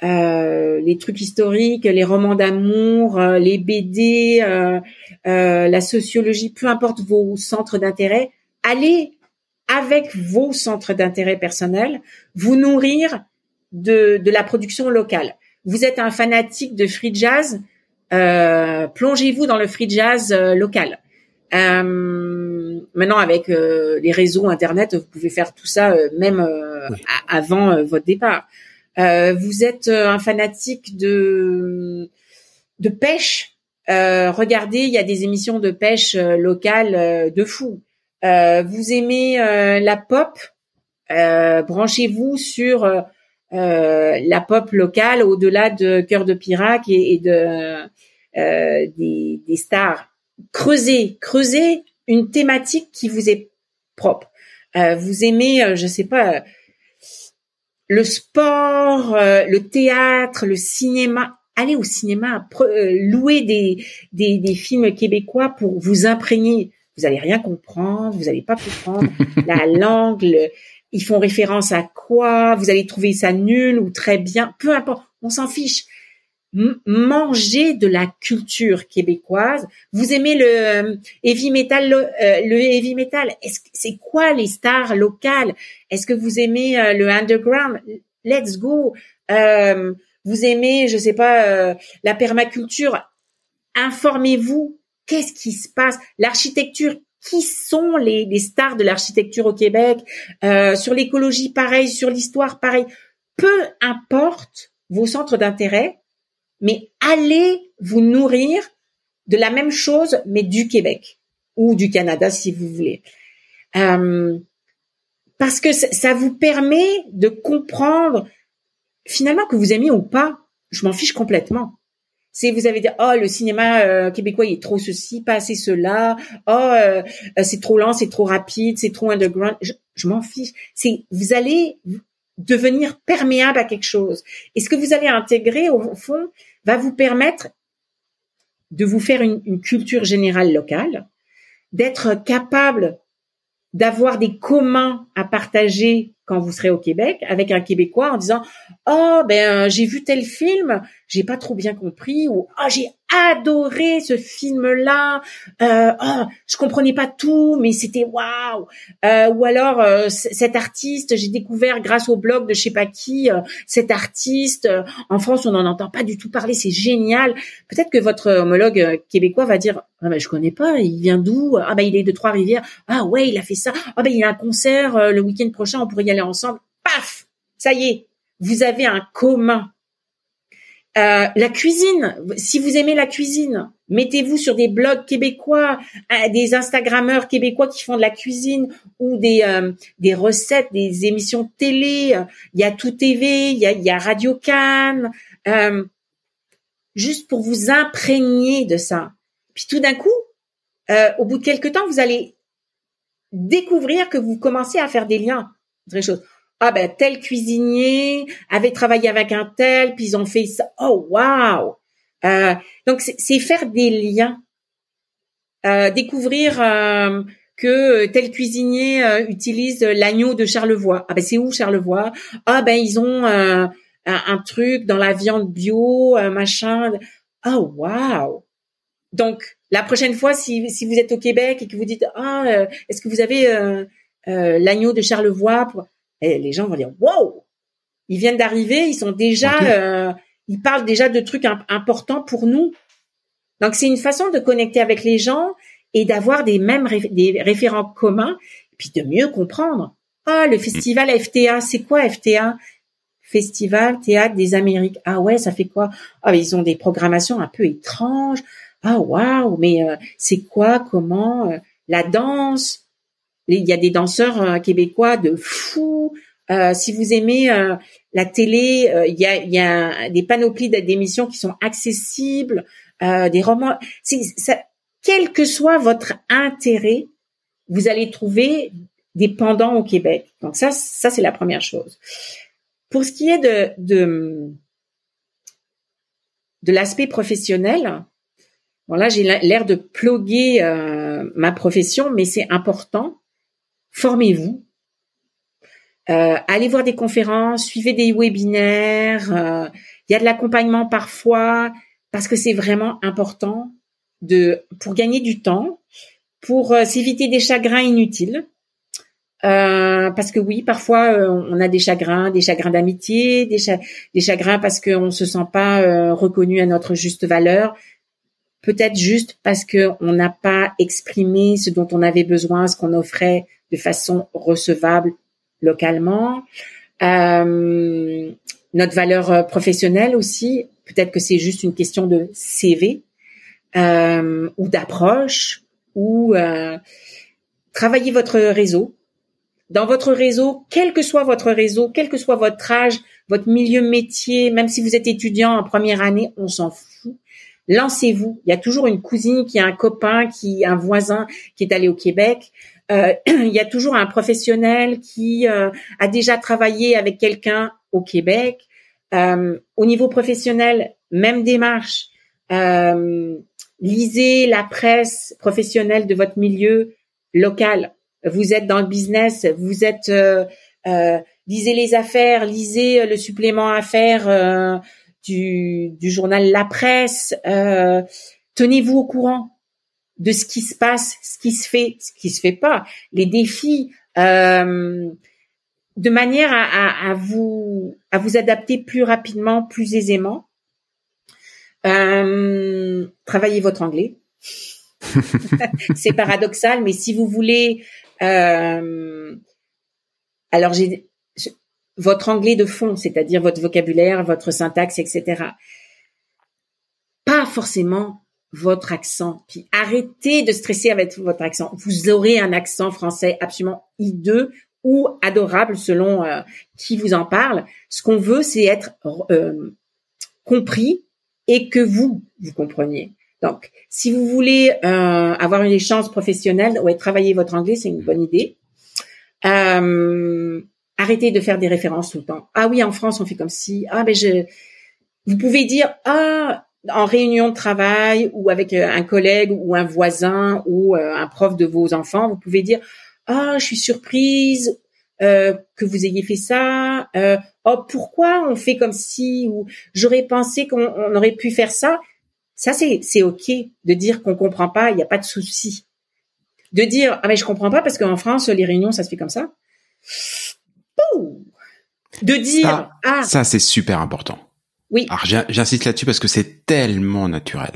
S2: les trucs historiques, les romans d'amour, euh, les BD, euh, la sociologie, peu importe vos centres d'intérêt, allez avec vos centres d'intérêt personnels vous nourrir de, de la production locale. Vous êtes un fanatique de free jazz, plongez-vous dans le free jazz local. maintenant, avec les réseaux internet, vous pouvez faire tout ça même avant votre départ. Euh, vous êtes euh, un fanatique de de pêche. Euh, regardez, il y a des émissions de pêche locales de fou. vous aimez la pop Branchez-vous sur la pop locale au-delà de Cœur de Pirac et, de des, des, stars. Creusez, creusez une thématique qui vous est propre. vous aimez, je sais pas, le sport, euh, le théâtre, le cinéma. Allez au cinéma, euh, louer des, des, des, films québécois pour vous imprégner. Vous allez rien comprendre, vous allez pas comprendre la langue, ils font référence à quoi, vous allez trouver ça nul ou très bien, peu importe, on s'en fiche manger de la culture québécoise. Vous aimez le euh, heavy metal, le, euh, heavy metal. C'est quoi les stars locales? Est-ce que vous aimez euh, le underground? Let's go. vous aimez, je sais pas, la permaculture Informez-vous. Qu'est-ce qui se passe? L'architecture. Qui sont les stars de l'architecture au Québec? Sur l'écologie, pareil. Sur l'histoire, pareil. Peu importe vos centres d'intérêt, mais allez vous nourrir de la même chose, mais du Québec ou du Canada, si vous voulez. Euh, parce que ça vous permet de comprendre finalement que vous aimez ou pas. Je m'en fiche complètement. Si vous avez dit oh le cinéma euh, québécois il est trop ceci, pas assez cela, oh euh, c'est trop lent, c'est trop rapide, c'est trop underground, je, je m'en fiche. C'est vous allez devenir perméable à quelque chose. Et ce que vous allez intégrer au fond, va vous permettre de vous faire une, culture générale locale, d'être capable d'avoir des communs à partager quand vous serez au Québec avec un Québécois en disant oh ben j'ai vu tel film j'ai pas trop bien compris ou oh j'ai adoré ce film-là. Euh, oh, je comprenais pas tout, mais c'était waouh. Euh, ou alors euh, cet artiste, j'ai découvert grâce au blog de je sais pas qui, euh, cet artiste. Euh, en France, on n'en entend pas du tout parler, c'est génial. Peut-être que votre homologue québécois va dire ah ben je connais pas, il vient d'où? Ah ben il est de Trois-Rivières. Ah ouais, il a fait ça. Ah ben il a un concert le week-end prochain, on pourrait y aller ensemble. Paf, ça y est, vous avez un commun euh, la cuisine, si vous aimez la cuisine, mettez-vous sur des blogs québécois, euh, des Instagrammeurs québécois qui font de la cuisine ou des euh, des recettes, des émissions télé. Il y a Tout TV, il y a, y a Radio Cannes, juste pour vous imprégner de ça. Puis tout d'un coup, au bout de quelques temps, vous allez découvrir que vous commencez à faire des liens entre choses ah ben tel cuisinier avait travaillé avec un tel, puis ils ont fait ça. Oh wow euh, Donc c'est faire des liens, euh, découvrir euh, que tel cuisinier euh, utilise l'agneau de Charlevoix. Ah ben c'est où Charlevoix? Ah ben ils ont un, truc dans la viande bio, machin. Oh wow Donc la prochaine fois, si, si vous êtes au Québec et que vous dites ah est-ce que vous avez l'agneau de Charlevoix pour et les gens vont dire wow, ils viennent d'arriver, ils sont déjà, euh, ils parlent déjà de trucs importants pour nous. Donc c'est une façon de connecter avec les gens et d'avoir des mêmes des référents communs, puis de mieux comprendre. Ah, le festival FTA, c'est quoi FTA Festival Théâtre des Amériques. Ah ouais, ça fait quoi? Ah, ils ont des programmations un peu étranges. Ah waouh, mais euh, c'est quoi? Comment euh, La danse? Il y a des danseurs euh, québécois de fous. Euh, si vous aimez euh, la télé, il y a, des panoplies d'émissions qui sont accessibles, des romans. Ça, quel que soit votre intérêt, vous allez trouver des pendants au Québec. Donc ça, ça c'est la première chose. Pour ce qui est de de, de l'aspect professionnel, bon là j'ai l'air de ploguer ma profession, mais c'est important formez-vous. Euh, allez voir des conférences, suivez des webinaires. euh, Il y a de l'accompagnement parfois parce que c'est vraiment important de pour gagner du temps, pour euh, s'éviter des chagrins inutiles. Euh, parce que oui, parfois euh, on a des chagrins, des chagrins d'amitié, des, des chagrins parce qu'on se sent pas euh, reconnu à notre juste valeur, peut-être juste parce que on n'a pas exprimé ce dont on avait besoin, ce qu'on offrait de façon recevable localement. Euh, notre valeur euh, professionnelle aussi, peut-être que c'est juste une question de CV euh, ou d'approche ou euh, travailler votre réseau. Dans votre réseau, quel que soit votre réseau, quel que soit votre âge, votre milieu métier, même si vous êtes étudiant en première année, on s'en fout. Lancez-vous. Il y a toujours une cousine qui a un copain, qui un voisin qui est allé au Québec. Euh, il y a toujours un professionnel qui euh, a déjà travaillé avec quelqu'un au Québec. Euh, au niveau professionnel, même démarche. Euh, lisez la presse professionnelle de votre milieu local. Vous êtes dans le business, vous êtes euh, euh, lisez les affaires, lisez le supplément affaires du, du journal La Presse. euh, Tenez-vous au courant de ce qui se passe, ce qui se fait, ce qui se fait pas, les défis, euh, de manière à, à, à vous à vous adapter plus rapidement, plus aisément. Euh, travaillez votre anglais. c'est paradoxal, mais si vous voulez, euh, alors j'ai votre anglais de fond, c'est-à-dire votre vocabulaire, votre syntaxe, etc. Pas forcément votre accent. Puis arrêtez de stresser avec votre accent. Vous aurez un accent français absolument hideux ou adorable selon euh, qui vous en parle. Ce qu'on veut, c'est être euh, compris et que vous vous compreniez. Donc, si vous voulez euh, avoir une chance professionnelle, ouais, travailler votre anglais, c'est une bonne idée. Arrêtez de faire des références tout le temps. Ah oui, en France, on fait comme si. Ah, mais je. Vous pouvez dire ah en réunion de travail ou avec euh, un collègue ou un voisin ou euh, un prof de vos enfants, vous pouvez dire ah je suis surprise euh, que vous ayez fait ça. Euh, oh pourquoi on fait comme si ou j'aurais pensé qu'on on aurait pu faire ça. Ça c'est c'est ok de dire qu'on comprend pas, il n'y a pas de souci. De dire ah mais je comprends pas parce qu'en France les réunions ça se fait comme ça. Ouh. De dire
S1: Ça,
S2: ah
S1: Ça, c'est super important.
S2: oui
S1: Alors, j'in- j'insiste là-dessus parce que c'est tellement naturel.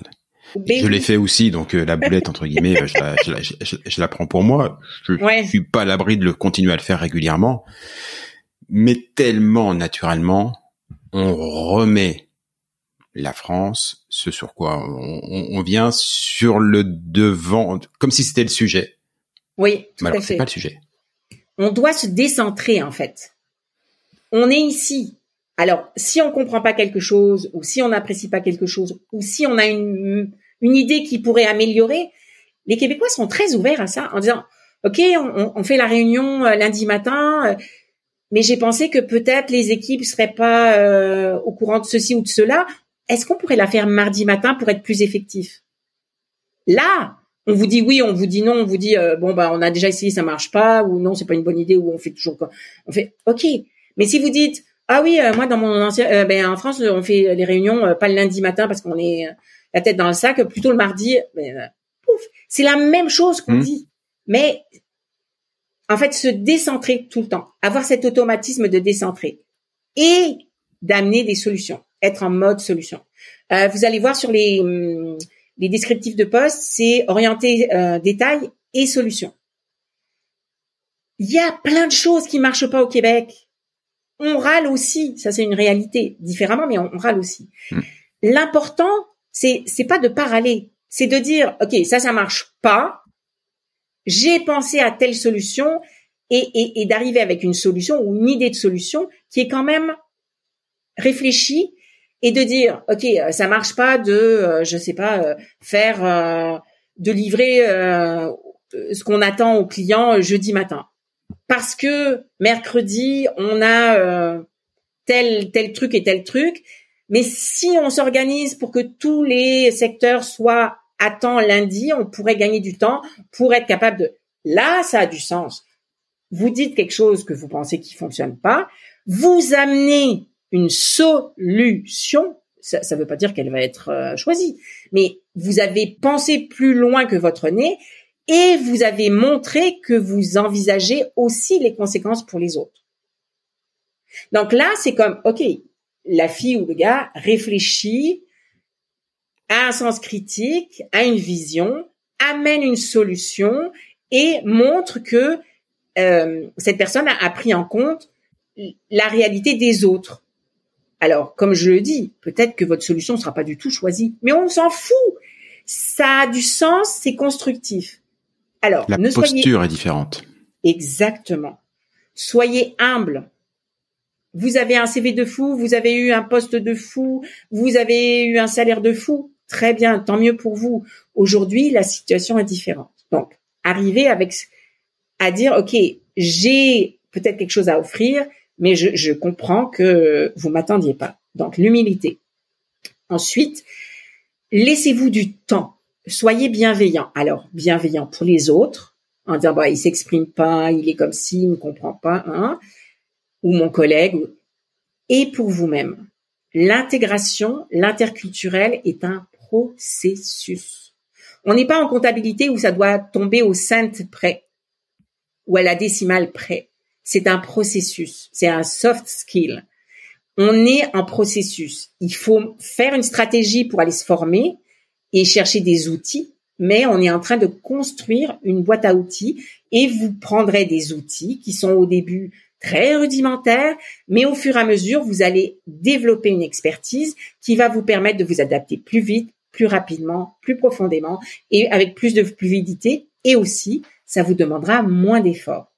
S2: ben
S1: je l'ai fait aussi, donc euh, la boulette entre guillemets, je, la, je, la, je, je- je la prends pour moi. Je
S2: Ouais.
S1: suis pas à l'abri de le continuer à le faire régulièrement, mais tellement naturellement, on remet la France, ce sur quoi on, on- on vient sur le devant, comme si c'était le sujet.
S2: Oui, tout
S1: Mais
S2: à
S1: alors, c'est pas le sujet.
S2: On doit se décentrer en fait. On est ici. Alors, si on comprend pas quelque chose, ou si on n'apprécie pas quelque chose, ou si on a une, idée qui pourrait améliorer, les Québécois sont très ouverts à ça, en disant, OK, on, on fait la réunion euh, lundi matin, euh, mais j'ai pensé que peut-être les équipes seraient pas euh, au courant de ceci ou de cela. Est-ce qu'on pourrait la faire mardi matin pour être plus effectif? Là, on vous dit oui, on vous dit non, on vous dit euh, bon bah on a déjà essayé, ça marche pas, ou non c'est pas une bonne idée, ou on fait toujours quoi. On fait ok. Mais si vous dites ah oui, euh, moi dans mon ancien, euh, ben en France on fait les réunions euh, pas le lundi matin parce qu'on est euh, la tête dans le sac, plutôt le mardi. Ben, pouf, c'est la même chose qu'on
S1: Mhm.
S2: dit, mais en fait se décentrer tout le temps, avoir cet automatisme de décentrer et d'amener des solutions, être en mode solution. Euh, vous allez voir sur les hum, les descriptifs de poste, c'est orienté euh, détail et solution. Il y a plein de choses qui marchent pas au Québec. On râle aussi, ça c'est une réalité, différemment, mais on, on râle aussi.
S1: Hmm.
S2: L'important, c'est c'est pas de pas râler, c'est de dire ok ça ça marche pas. J'ai pensé à telle solution et, et, et d'arriver avec une solution ou une idée de solution qui est quand même réfléchie et de dire ok euh, ça marche pas de euh, je sais pas euh, faire euh, de livrer euh, ce qu'on attend au client euh, jeudi matin. Parce que mercredi on a tel tel truc et tel truc. Mais si on s'organise pour que tous les secteurs soient à temps lundi on pourrait gagner du temps pour être capable de là ça a du sens. Vous dites quelque chose que vous pensez qui fonctionne pas, vous amenez une solution. Ça ne veut pas dire qu'elle va être euh, choisie, mais vous avez pensé plus loin que votre nez et vous avez montré que vous envisagez aussi les conséquences pour les autres. Donc là, c'est comme, OK, la fille ou le gars réfléchit à un sens critique, à une vision, amène une solution et montre que euh, cette personne a, pris en compte la réalité des autres. Alors, comme je le dis, peut-être que votre solution ne sera pas du tout choisie, mais on s'en fout. Ça a du sens, c'est constructif.
S1: Alors, la posture est différente.
S2: Exactement. Soyez humble. Vous avez un CV de fou, vous avez eu un poste de fou, vous avez eu un salaire de fou. Très bien, tant mieux pour vous. Aujourd'hui, la situation est différente. Donc, arrivez avec à dire, OK, j'ai peut-être quelque chose à offrir, mais je, je comprends que vous m'attendiez pas. Donc, l'humilité. Ensuite, laissez-vous du temps. Soyez bienveillant. Alors, bienveillant pour les autres, en disant, bah, il s'exprime pas, il est comme si, il ne comprend pas, hein, ou mon collègue, et pour vous-même. L'intégration, l'interculturel est un processus. On n'est pas en comptabilité où ça doit tomber au cent près ou à la décimale près. C'est un processus, c'est un soft skill. On est en processus. Il faut faire une stratégie pour aller se former et chercher des outils, mais on est en train de construire une boîte à outils et vous prendrez des outils qui sont au début très rudimentaires, mais au fur et à mesure, vous allez développer une expertise qui va vous permettre de vous adapter plus vite, plus rapidement, plus profondément et avec plus de fluidité et aussi ça vous demandera moins d'efforts.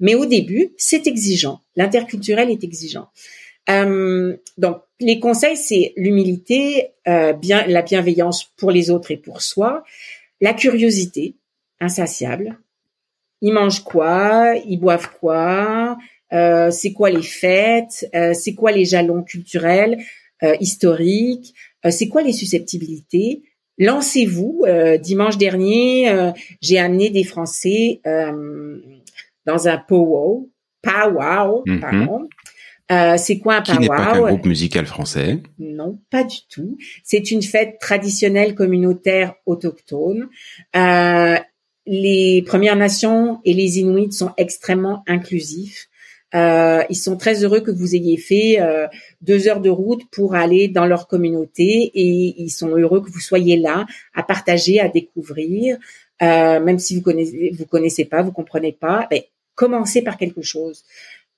S2: Mais au début, c'est exigeant. L'interculturel est exigeant. Euh, donc, les conseils, c'est l'humilité, euh, bien la bienveillance pour les autres et pour soi, la curiosité insatiable. Ils mangent quoi? Ils boivent quoi? Euh, C'est quoi les fêtes? Euh, C'est quoi les jalons culturels, euh, historiques? C'est quoi les susceptibilités? Lancez-vous. Euh, dimanche dernier, euh, j'ai amené des Français euh, dans un powwow, powwow, mhm. pardon. c'est quoi un powwow
S1: Qui n'est pas un groupe musical français.
S2: Non, pas du tout. C'est une fête traditionnelle communautaire autochtone. les Premières Nations et les Inuits sont extrêmement inclusifs. Euh, ils sont très heureux que vous ayez fait euh, deux heures de route pour aller dans leur communauté et ils sont heureux que vous soyez là à partager, à découvrir, euh, même si vous connaissez, vous connaissez pas, vous comprenez pas. Ben, commencez par quelque chose.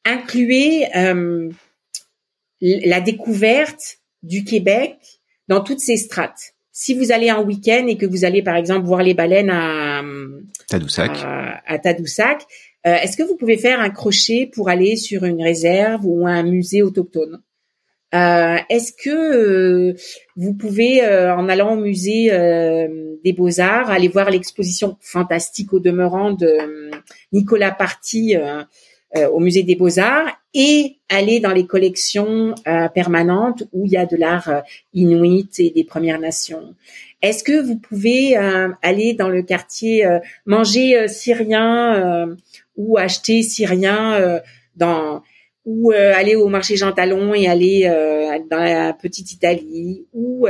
S2: Incluez la découverte du Québec dans toutes ses strates. Si vous allez en week-end et que vous allez par exemple voir les baleines à
S1: Tadoussac,
S2: à Tadoussac euh, est-ce que vous pouvez faire un crochet pour aller sur une réserve ou un musée autochtone? Euh, Est-ce que euh, vous pouvez, en allant au musée des Beaux-Arts, aller voir l'exposition fantastique au demeurant de Nicolas Party au musée des Beaux-Arts. Et aller dans les collections permanentes où il y a de l'art inuit et des Premières Nations. Est-ce que vous pouvez aller dans le quartier manger syrien ou acheter syrien euh, dans ou euh, aller au marché Jean Talon et aller euh, dans la petite Italie ou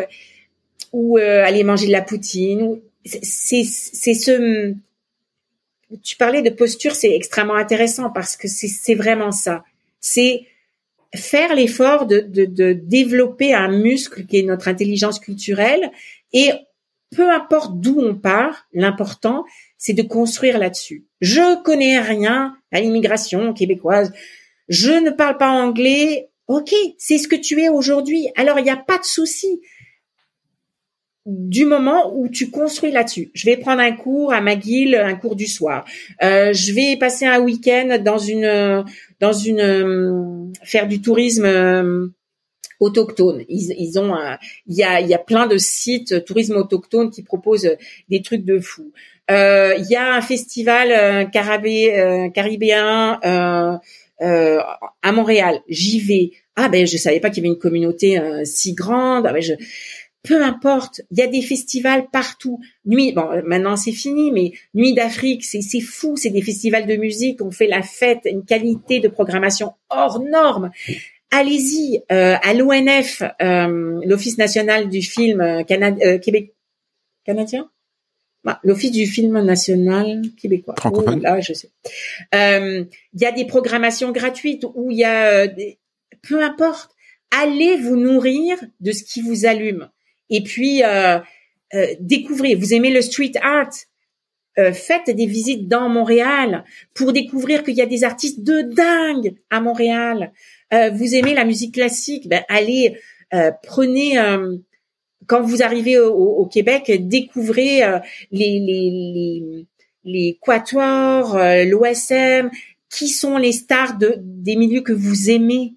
S2: ou aller manger de la poutine c'est ce tu parlais de posture c'est extrêmement intéressant parce que c'est c'est vraiment ça c'est faire l'effort de, de, de développer un muscle qui est notre intelligence culturelle et peu importe d'où on part, l'important, c'est de construire là-dessus. Je connais rien à l'immigration québécoise. Je ne parle pas anglais. Ok, c'est ce que tu es aujourd'hui. Alors, il n'y a pas de souci du moment où tu construis là-dessus. Je vais prendre un cours à McGill, un cours du soir. Euh, je vais passer un week-end dans une, dans une, euh, faire du tourisme euh, autochtones. Ils, ils ont, il y a, il y a plein de sites tourisme autochtone qui proposent des trucs de fou. Euh, il y a un festival euh, carabé, euh, caribéen à Montréal. J'y vais. Ah ben je savais pas qu'il y avait une communauté si grande. Ah ben je peu importe, il y a des festivals partout. Nuit, bon, maintenant c'est fini, mais Nuit d'Afrique, c'est c'est fou, c'est des festivals de musique, on fait la fête, une qualité de programmation hors norme. Allez-y euh, à l'ONF, euh, l'Office national du film euh, Québec canadien, bah, l'Office du film national québécois.
S1: Francophone.
S2: là, je sais. Il y a des programmations gratuites où il y a, des... peu importe, allez vous nourrir de ce qui vous allume. Et puis, euh, euh, découvrez. Vous aimez le street art? Euh, Faites des visites dans Montréal pour découvrir qu'il y a des artistes de dingue à Montréal. vous aimez la musique classique? Ben, Allez, prenez quand vous arrivez au, Québec, découvrez les, les, les, les quatuors, l'OSM, qui sont les stars de, des milieux que vous aimez?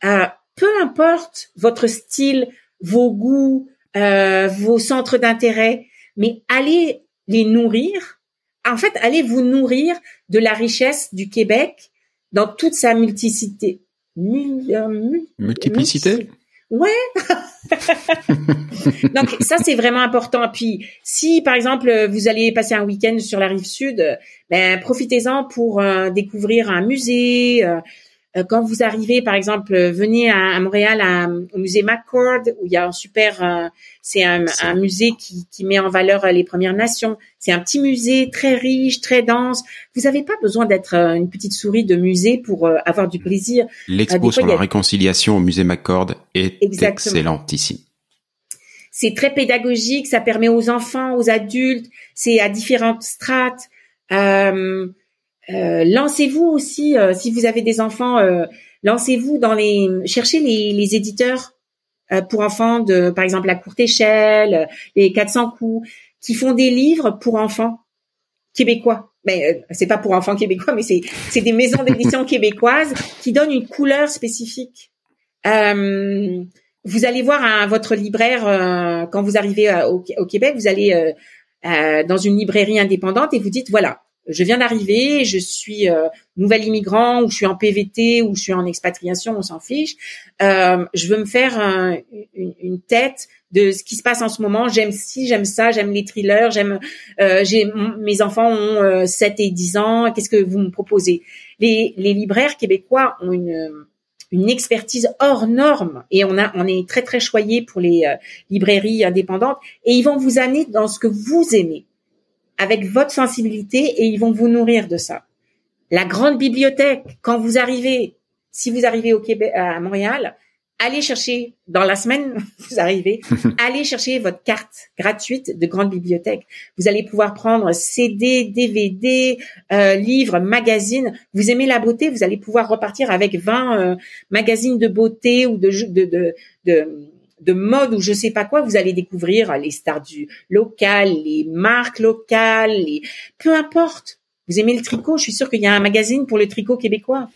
S2: peu importe votre style, vos goûts, euh, vos centres d'intérêt, mais allez les nourrir. En fait, allez vous nourrir de la richesse du Québec dans toute sa multiplicité.
S1: Euh, multiplicité?
S2: Ouais. Donc ça c'est vraiment important. Puis si par exemple vous allez passer un week-end sur la rive sud, ben profitez-en pour euh, découvrir un musée, quand vous arrivez, par exemple, euh, venez à, Montréal au musée McCord où il y a un super, euh, c'est un, musée qui, qui, met en valeur les Premières Nations. C'est un petit musée très riche, très dense. Vous n'avez pas besoin d'être une petite souris de musée pour avoir du plaisir.
S1: L'expo sur la réconciliation au musée McCord est excellente ici.
S2: C'est très pédagogique, ça permet aux enfants, aux adultes, c'est à différentes strates. Euh, euh, lancez-vous aussi, euh, si vous avez des enfants, euh, lancez-vous dans les, cherchez les, les éditeurs pour enfants de, par exemple, la courte échelle, les 400 coups, qui font des livres pour enfants québécois. Mais c'est pas pour enfants québécois, mais c'est c'est des maisons d'édition québécoises qui donnent une couleur spécifique. vous allez voir à votre libraire quand vous arrivez au, au, Québec, vous allez dans une librairie indépendante et vous dites voilà, je viens d'arriver, je suis euh, nouvel immigrant ou je suis en PVT ou je suis en expatriation, on s'en fiche. Euh, je veux me faire une, une, tête de ce qui se passe en ce moment. J'aime ci, j'aime ça, j'aime les thrillers, j'aime. Euh, mes enfants ont 7 et 10 ans. Qu'est-ce que vous me proposez? Les, les libraires québécois ont une une expertise hors norme et on a on est très très choyé pour les librairies indépendantes et ils vont vous amener dans ce que vous aimez avec votre sensibilité et ils vont vous nourrir de ça. La grande bibliothèque, quand vous arrivez, si vous arrivez au Québec, à Montréal, allez chercher dans la semaine, vous arrivez, allez chercher votre carte gratuite de grande bibliothèque. Vous allez pouvoir prendre CD, DVD, euh, livres, magazines. Vous aimez la beauté, vous allez pouvoir repartir avec 20 euh, magazines de beauté ou de, de, de, de de mode ou je sais pas quoi, vous allez découvrir les stars du local, les marques locales, les... peu importe. Vous aimez le tricot, je suis sûre qu'il y a un magazine pour le tricot québécois.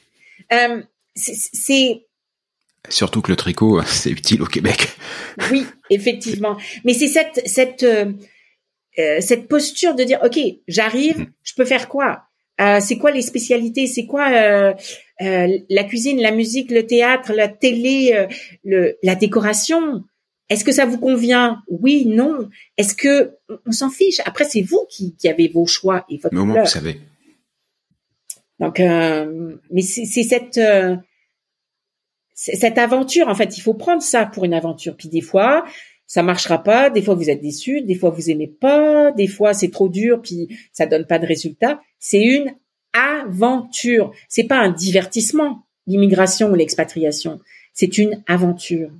S2: Euh, c'est
S1: surtout que le tricot c'est utile au Québec.
S2: Oui, effectivement. Mais c'est cette cette euh, cette posture de dire ok, j'arrive, mm. je peux faire quoi? C'est quoi les spécialités? C'est quoi euh, euh, la cuisine, la musique, le théâtre, la télé, le, la décoration? Est-ce que ça vous convient? Oui, non. Est-ce que on s'en fiche? Après, c'est vous qui, qui, avez vos choix et votre.
S1: Mais au moins, vous savez.
S2: Donc, mais c'est cette cette aventure. En fait, il faut prendre ça pour une aventure. Puis des fois, ça marchera pas. Des fois, vous êtes déçu. Des fois, vous aimez pas. Des fois, c'est trop dur, puis ça donne pas de résultat. C'est une aventure. C'est pas un divertissement, l'immigration ou l'expatriation. C'est une aventure.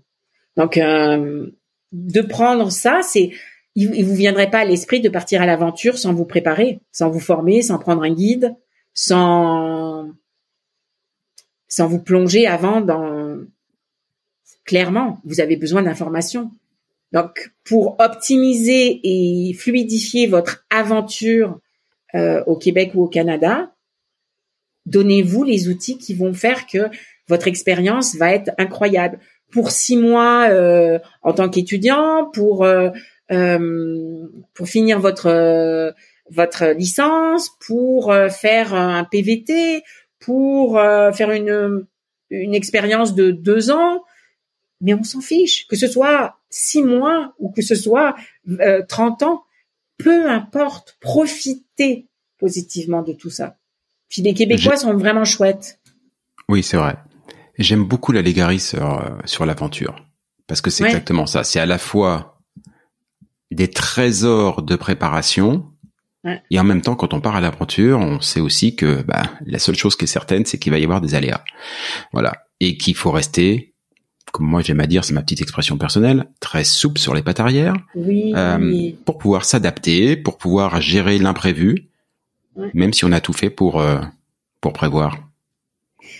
S2: Donc, euh, de prendre ça, c'est il, vous viendrait pas à l'esprit de partir à l'aventure sans vous préparer, sans vous former, sans prendre un guide, sans sans vous plonger avant dans clairement, vous avez besoin d'informations. Donc, pour optimiser et fluidifier votre aventure euh, au Québec ou au Canada, donnez-vous les outils qui vont faire que votre expérience va être incroyable. Pour six mois euh, en tant qu'étudiant, pour euh, pour finir votre votre licence, pour faire un PVT, pour faire une une expérience de deux ans, mais on s'en fiche. Que ce soit six mois ou que ce soit euh, 30 ans, peu importe, profitez positivement de tout ça. Puis les Québécois sont vraiment chouettes.
S1: Oui, c'est vrai. J'aime beaucoup la légarie sur, euh, sur l'aventure. Parce que c'est exactement ça. C'est à la fois des trésors de préparation, et en même temps, quand on part à l'aventure, on sait aussi que bah, la seule chose qui est certaine, c'est qu'il va y avoir des aléas. Voilà. Et qu'il faut rester, comme moi j'aime à dire, c'est ma petite expression personnelle, très souple sur les pattes arrière.
S2: Oui. Euh,
S1: pour pouvoir s'adapter, pour pouvoir gérer l'imprévu, même si on a tout fait pour, euh, pour prévoir.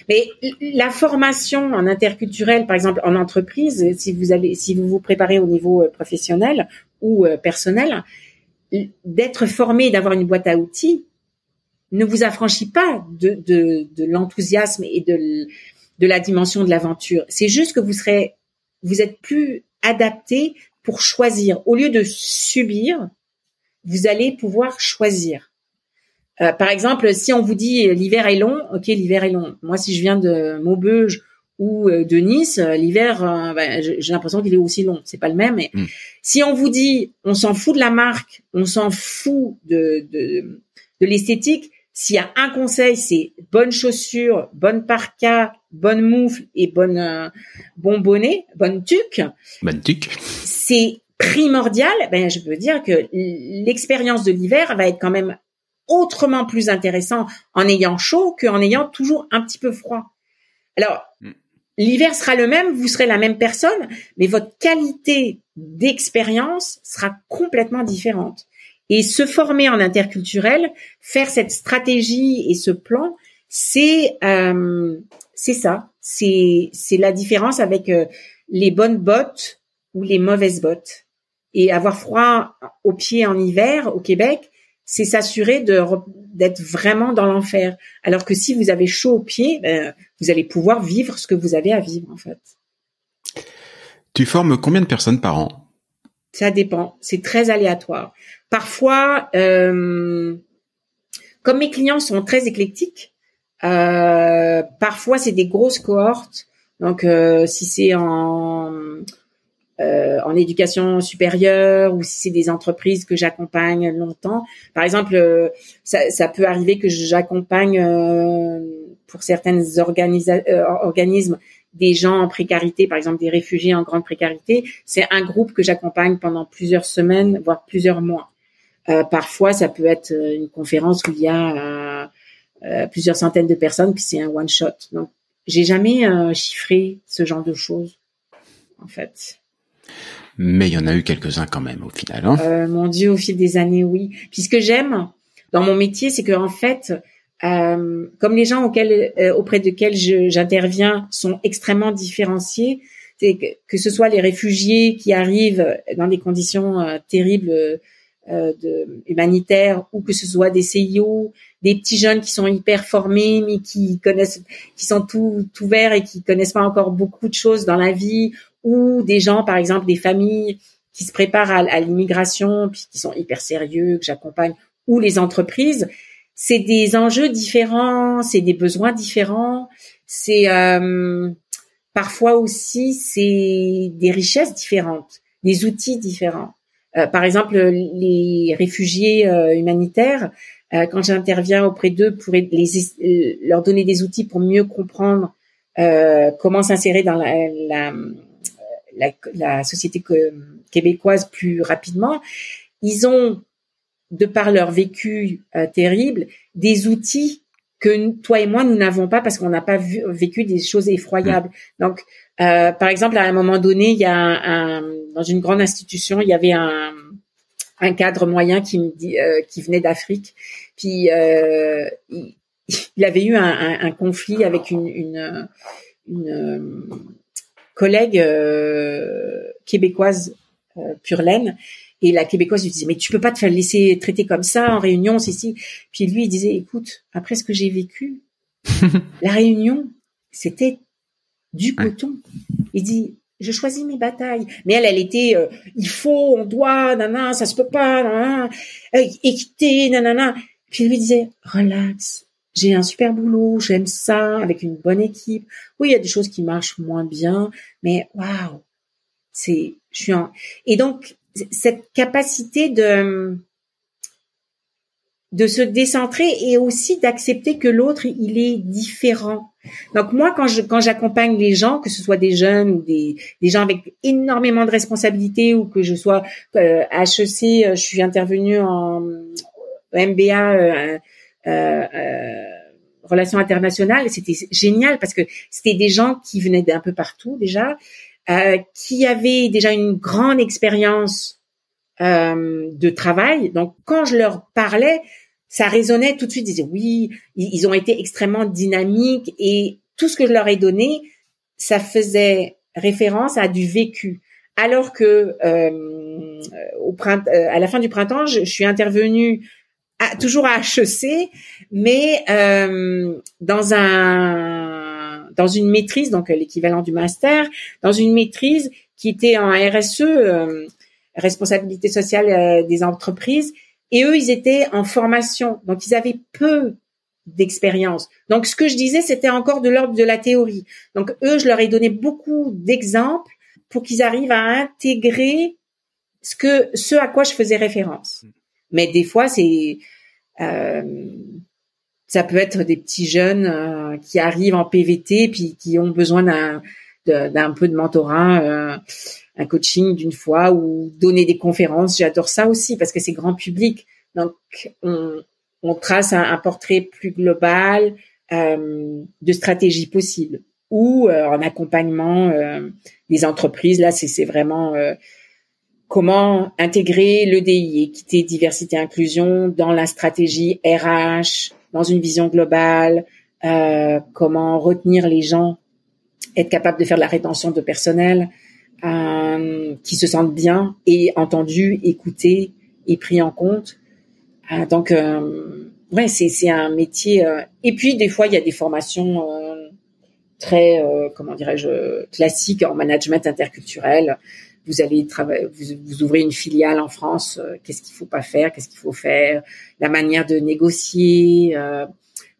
S2: Mais la formation en interculturel, par exemple en entreprise, si vous allez, si vous vous préparez au niveau euh, professionnel ou personnel, d'être formé, d'avoir une boîte à outils, ne vous affranchit pas de, de, de l'enthousiasme et de, de la dimension de l'aventure. C'est juste que vous serez, vous êtes plus adapté pour choisir. Au lieu de subir, vous allez pouvoir choisir. Euh, par exemple, si on vous dit l'hiver est long, ok, l'hiver est long. Moi, si je viens de Maubeuge ou euh, de Nice, euh, l'hiver, ben, j'ai l'impression qu'il est aussi long. C'est pas le même. Mais hmm. si on vous dit, on s'en fout de la marque, on s'en fout de de, de l'esthétique. S'il y a un conseil, c'est bonne chaussure, bonne parka, bonne moufle et bonne bon bonnet, bonne tuque.
S1: Bonne tuque.
S2: C'est primordial. Ben, je peux dire que l'expérience de l'hiver va être quand même autrement plus intéressant en ayant chaud qu'en ayant toujours un petit peu froid. Alors, mm. l'hiver sera le même, vous serez la même personne, mais votre qualité d'expérience sera complètement différente. Et se former en interculturel, faire cette stratégie et ce plan, c'est euh, c'est ça, c'est c'est la différence avec euh, les bonnes bottes ou les mauvaises bottes. Et avoir froid aux pieds en hiver au Québec, c'est s'assurer d'être vraiment dans l'enfer. Alors que si vous avez chaud aux pieds, ben, vous allez pouvoir vivre ce que vous avez à vivre en fait.
S1: Tu formes combien de personnes par an?
S2: Ça dépend. C'est très aléatoire. Parfois, euh, comme mes clients sont très éclectiques, euh, parfois c'est des grosses cohortes. Donc, euh, si c'est en euh, en éducation supérieure ou si c'est des entreprises que j'accompagne longtemps. Par exemple, euh, ça, ça, peut arriver que j'accompagne euh, pour certaines organismes des gens en précarité, par exemple des réfugiés en grande précarité. C'est un groupe que j'accompagne pendant plusieurs semaines, voire plusieurs mois. parfois, ça peut être une conférence où il y a plusieurs centaines de personnes, puis c'est un one shot. Donc, j'ai jamais chiffré ce genre de choses, en fait
S1: mais il y en a eu quelques-uns quand même au final. Hein.
S2: Euh, mon Dieu, au fil des années, oui. Puis ce que j'aime dans mon métier, c'est que en fait, euh, comme les gens auxquels, euh, auprès desquels j'interviens sont extrêmement différenciés, que, ce soit les réfugiés qui arrivent dans des conditions euh, terribles euh, de, humanitaires, ou que ce soit des CIO, des petits jeunes qui sont hyper formés mais qui connaissent, qui sont tout ouverts et qui connaissent pas encore beaucoup de choses dans la vie, ou des gens, par exemple, des familles qui se préparent à, l'immigration, puis qui sont hyper sérieux, que j'accompagne, ou les entreprises, c'est des enjeux différents, c'est des besoins différents, c'est euh, parfois aussi c'est des richesses différentes, des outils différents. Euh, par exemple, les réfugiés euh, humanitaires, quand j'interviens auprès d'eux pour les, leur donner des outils pour mieux comprendre comment s'insérer dans la, la la, société québécoise plus rapidement, ils ont, de par leur vécu euh, terrible, des outils que toi et moi nous n'avons pas parce qu'on n'a pas vécu des choses effroyables. Mmh. Donc, euh, par exemple, à un moment donné, il y a un, dans une grande institution, il y avait un, un cadre moyen qui me dit, euh, qui venait d'Afrique, puis il, il, avait eu un, un, conflit avec une, une, une collègue euh, québécoise euh, pure laine. Et la québécoise lui disait, mais tu peux pas te faire laisser traiter comme ça en réunion, c'est si. Puis lui, il disait, écoute, après ce que j'ai vécu, la réunion, c'était du coton. Il dit, je choisis mes batailles. Mais elle, elle était, euh, il faut, on doit, nanana, ça se peut pas, nanana, équité, nanana. Puis lui disait, relax, j'ai un super boulot, j'aime ça, avec une bonne équipe. Oui, il y a des choses qui marchent moins bien, mais waouh, c'est Je suis en... Et donc, cette capacité de de se décentrer et aussi d'accepter que l'autre il est différent. Donc moi quand je quand j'accompagne les gens que ce soit des jeunes ou des des gens avec énormément de responsabilités ou que je sois euh, HEC euh, je suis intervenue en MBA euh, euh, euh, relations internationales c'était génial parce que c'était des gens qui venaient d'un peu partout déjà euh, qui avaient déjà une grande expérience euh, de travail. Donc, quand je leur parlais, ça résonnait tout de suite. Ils disaient oui, ils, ont été extrêmement dynamiques et tout ce que je leur ai donné, ça faisait référence à du vécu. Alors que euh, au printemps, euh, à la fin du printemps, je, suis intervenue à, toujours à HEC, mais euh, dans un dans une maîtrise, donc l'équivalent du master, dans une maîtrise qui était en RSE, euh, responsabilité sociale euh, des entreprises. Et eux, ils étaient en formation, donc ils avaient peu d'expérience. Donc ce que je disais, c'était encore de l'ordre de la théorie. Donc eux, je leur ai donné beaucoup d'exemples pour qu'ils arrivent à intégrer ce que ce à quoi je faisais référence. Mais des fois, c'est euh, ça peut être des petits jeunes qui arrivent en PVT puis qui ont besoin d'un d'un peu de mentorat. Euh, un coaching d'une fois ou donner des conférences. J'adore ça aussi parce que c'est grand public. Donc, on, trace un, portrait plus global euh, de stratégie possible ou euh, en accompagnement des entreprises. Là, c'est vraiment comment intégrer le DI, équité, diversité, inclusion dans la stratégie RH, dans une vision globale, euh, comment retenir les gens, être capable de faire de la rétention de personnel, euh, qui se sentent bien et entendus, écoutés et pris en compte. Euh, donc, euh, ouais, c'est c'est un métier. Euh, et puis des fois, il y a des formations très, comment dirais-je, classiques en management interculturel. Vous allez travailler, vous, vous ouvrez une filiale en France. qu'est-ce qu'il faut pas faire Qu'est-ce qu'il faut faire La manière de négocier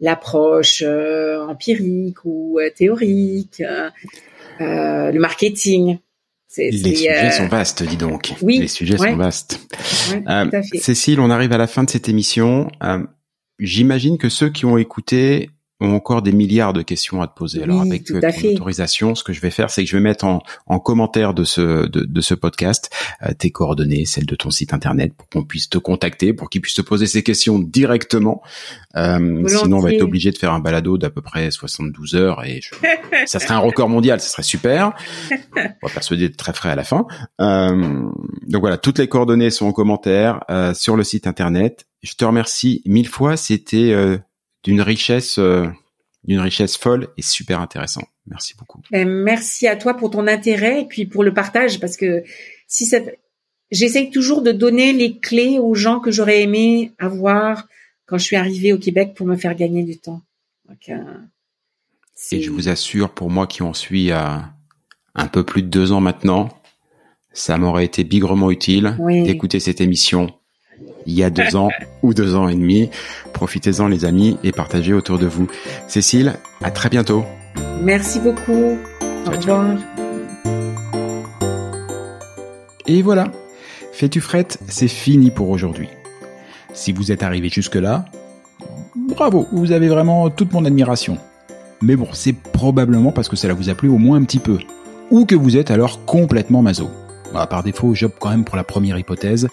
S2: l'approche empirique ou théorique, euh, le marketing.
S1: Les sujets euh, sont vastes, dis donc. Oui, les sujets sont vastes. Euh, Cécile, on arrive à la fin de cette émission. Euh, J'imagine que ceux qui ont écouté ont encore des milliards de questions à te poser. Alors avec euh, ton autorisation, ce que je vais faire, c'est que je vais mettre en, en commentaire de ce de, de ce podcast euh, tes coordonnées, celles de ton site internet, pour qu'on puisse te contacter, pour qu'ils puissent te poser ces questions directement. Euh, sinon, on va être obligé de faire un balado d'à peu près 72 heures et ça serait un record mondial, ça serait super. On va persuader d'être très frais à la fin. Euh, donc voilà, toutes les coordonnées sont en commentaire euh, sur le site internet. Je te remercie mille fois. C'était d'une richesse euh, d'une richesse folle et super intéressant. Merci beaucoup.
S2: Ben, merci à toi pour ton intérêt et puis pour le partage parce que si ça j'essaye toujours de donner les clés aux gens que j'aurais aimé avoir quand je suis arrivée au Québec pour me faire gagner du temps.
S1: Euh, et je vous assure, pour moi qui en suis à un peu plus de deux ans maintenant, ça m'aurait été bigrement utile d'écouter cette émission il y a deux ans ou deux ans et demi. Profitez-en les amis et partagez autour de vous. Cécile, à très bientôt.
S2: Merci beaucoup. Au revoir.
S1: Et voilà. Fais-tu frette, c'est fini pour aujourd'hui. Si vous êtes arrivé jusque-là, bravo, vous avez vraiment toute mon admiration. Mais bon, c'est probablement parce que cela vous a plu au moins un petit peu. Ou que vous êtes alors complètement maso. Bah, par défaut, j'opte quand même pour la première hypothèse.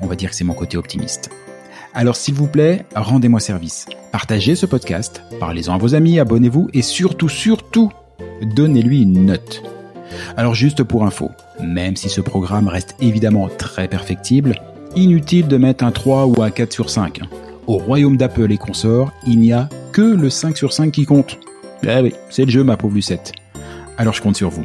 S1: On va dire que c'est mon côté optimiste. Alors s'il vous plaît, rendez-moi service. Partagez ce podcast, parlez-en à vos amis, abonnez-vous et surtout, surtout, donnez-lui une note. Alors juste pour info, même si ce programme reste évidemment très perfectible, inutile de mettre un 3 ou un 4 sur 5. Au royaume d'Apple et consorts, il n'y a que le 5 sur 5 qui compte. Eh oui, c'est le jeu ma pauvre Lucette. Alors je compte sur vous.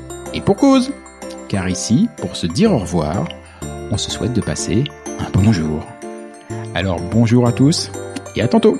S1: Et pour cause. Car ici, pour se dire au revoir, on se souhaite de passer un bonjour. Alors bonjour à tous et à tantôt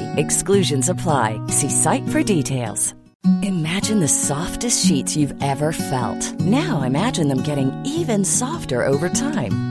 S3: Exclusions apply. See site for details. Imagine the softest sheets you've ever felt. Now imagine them getting even softer over time.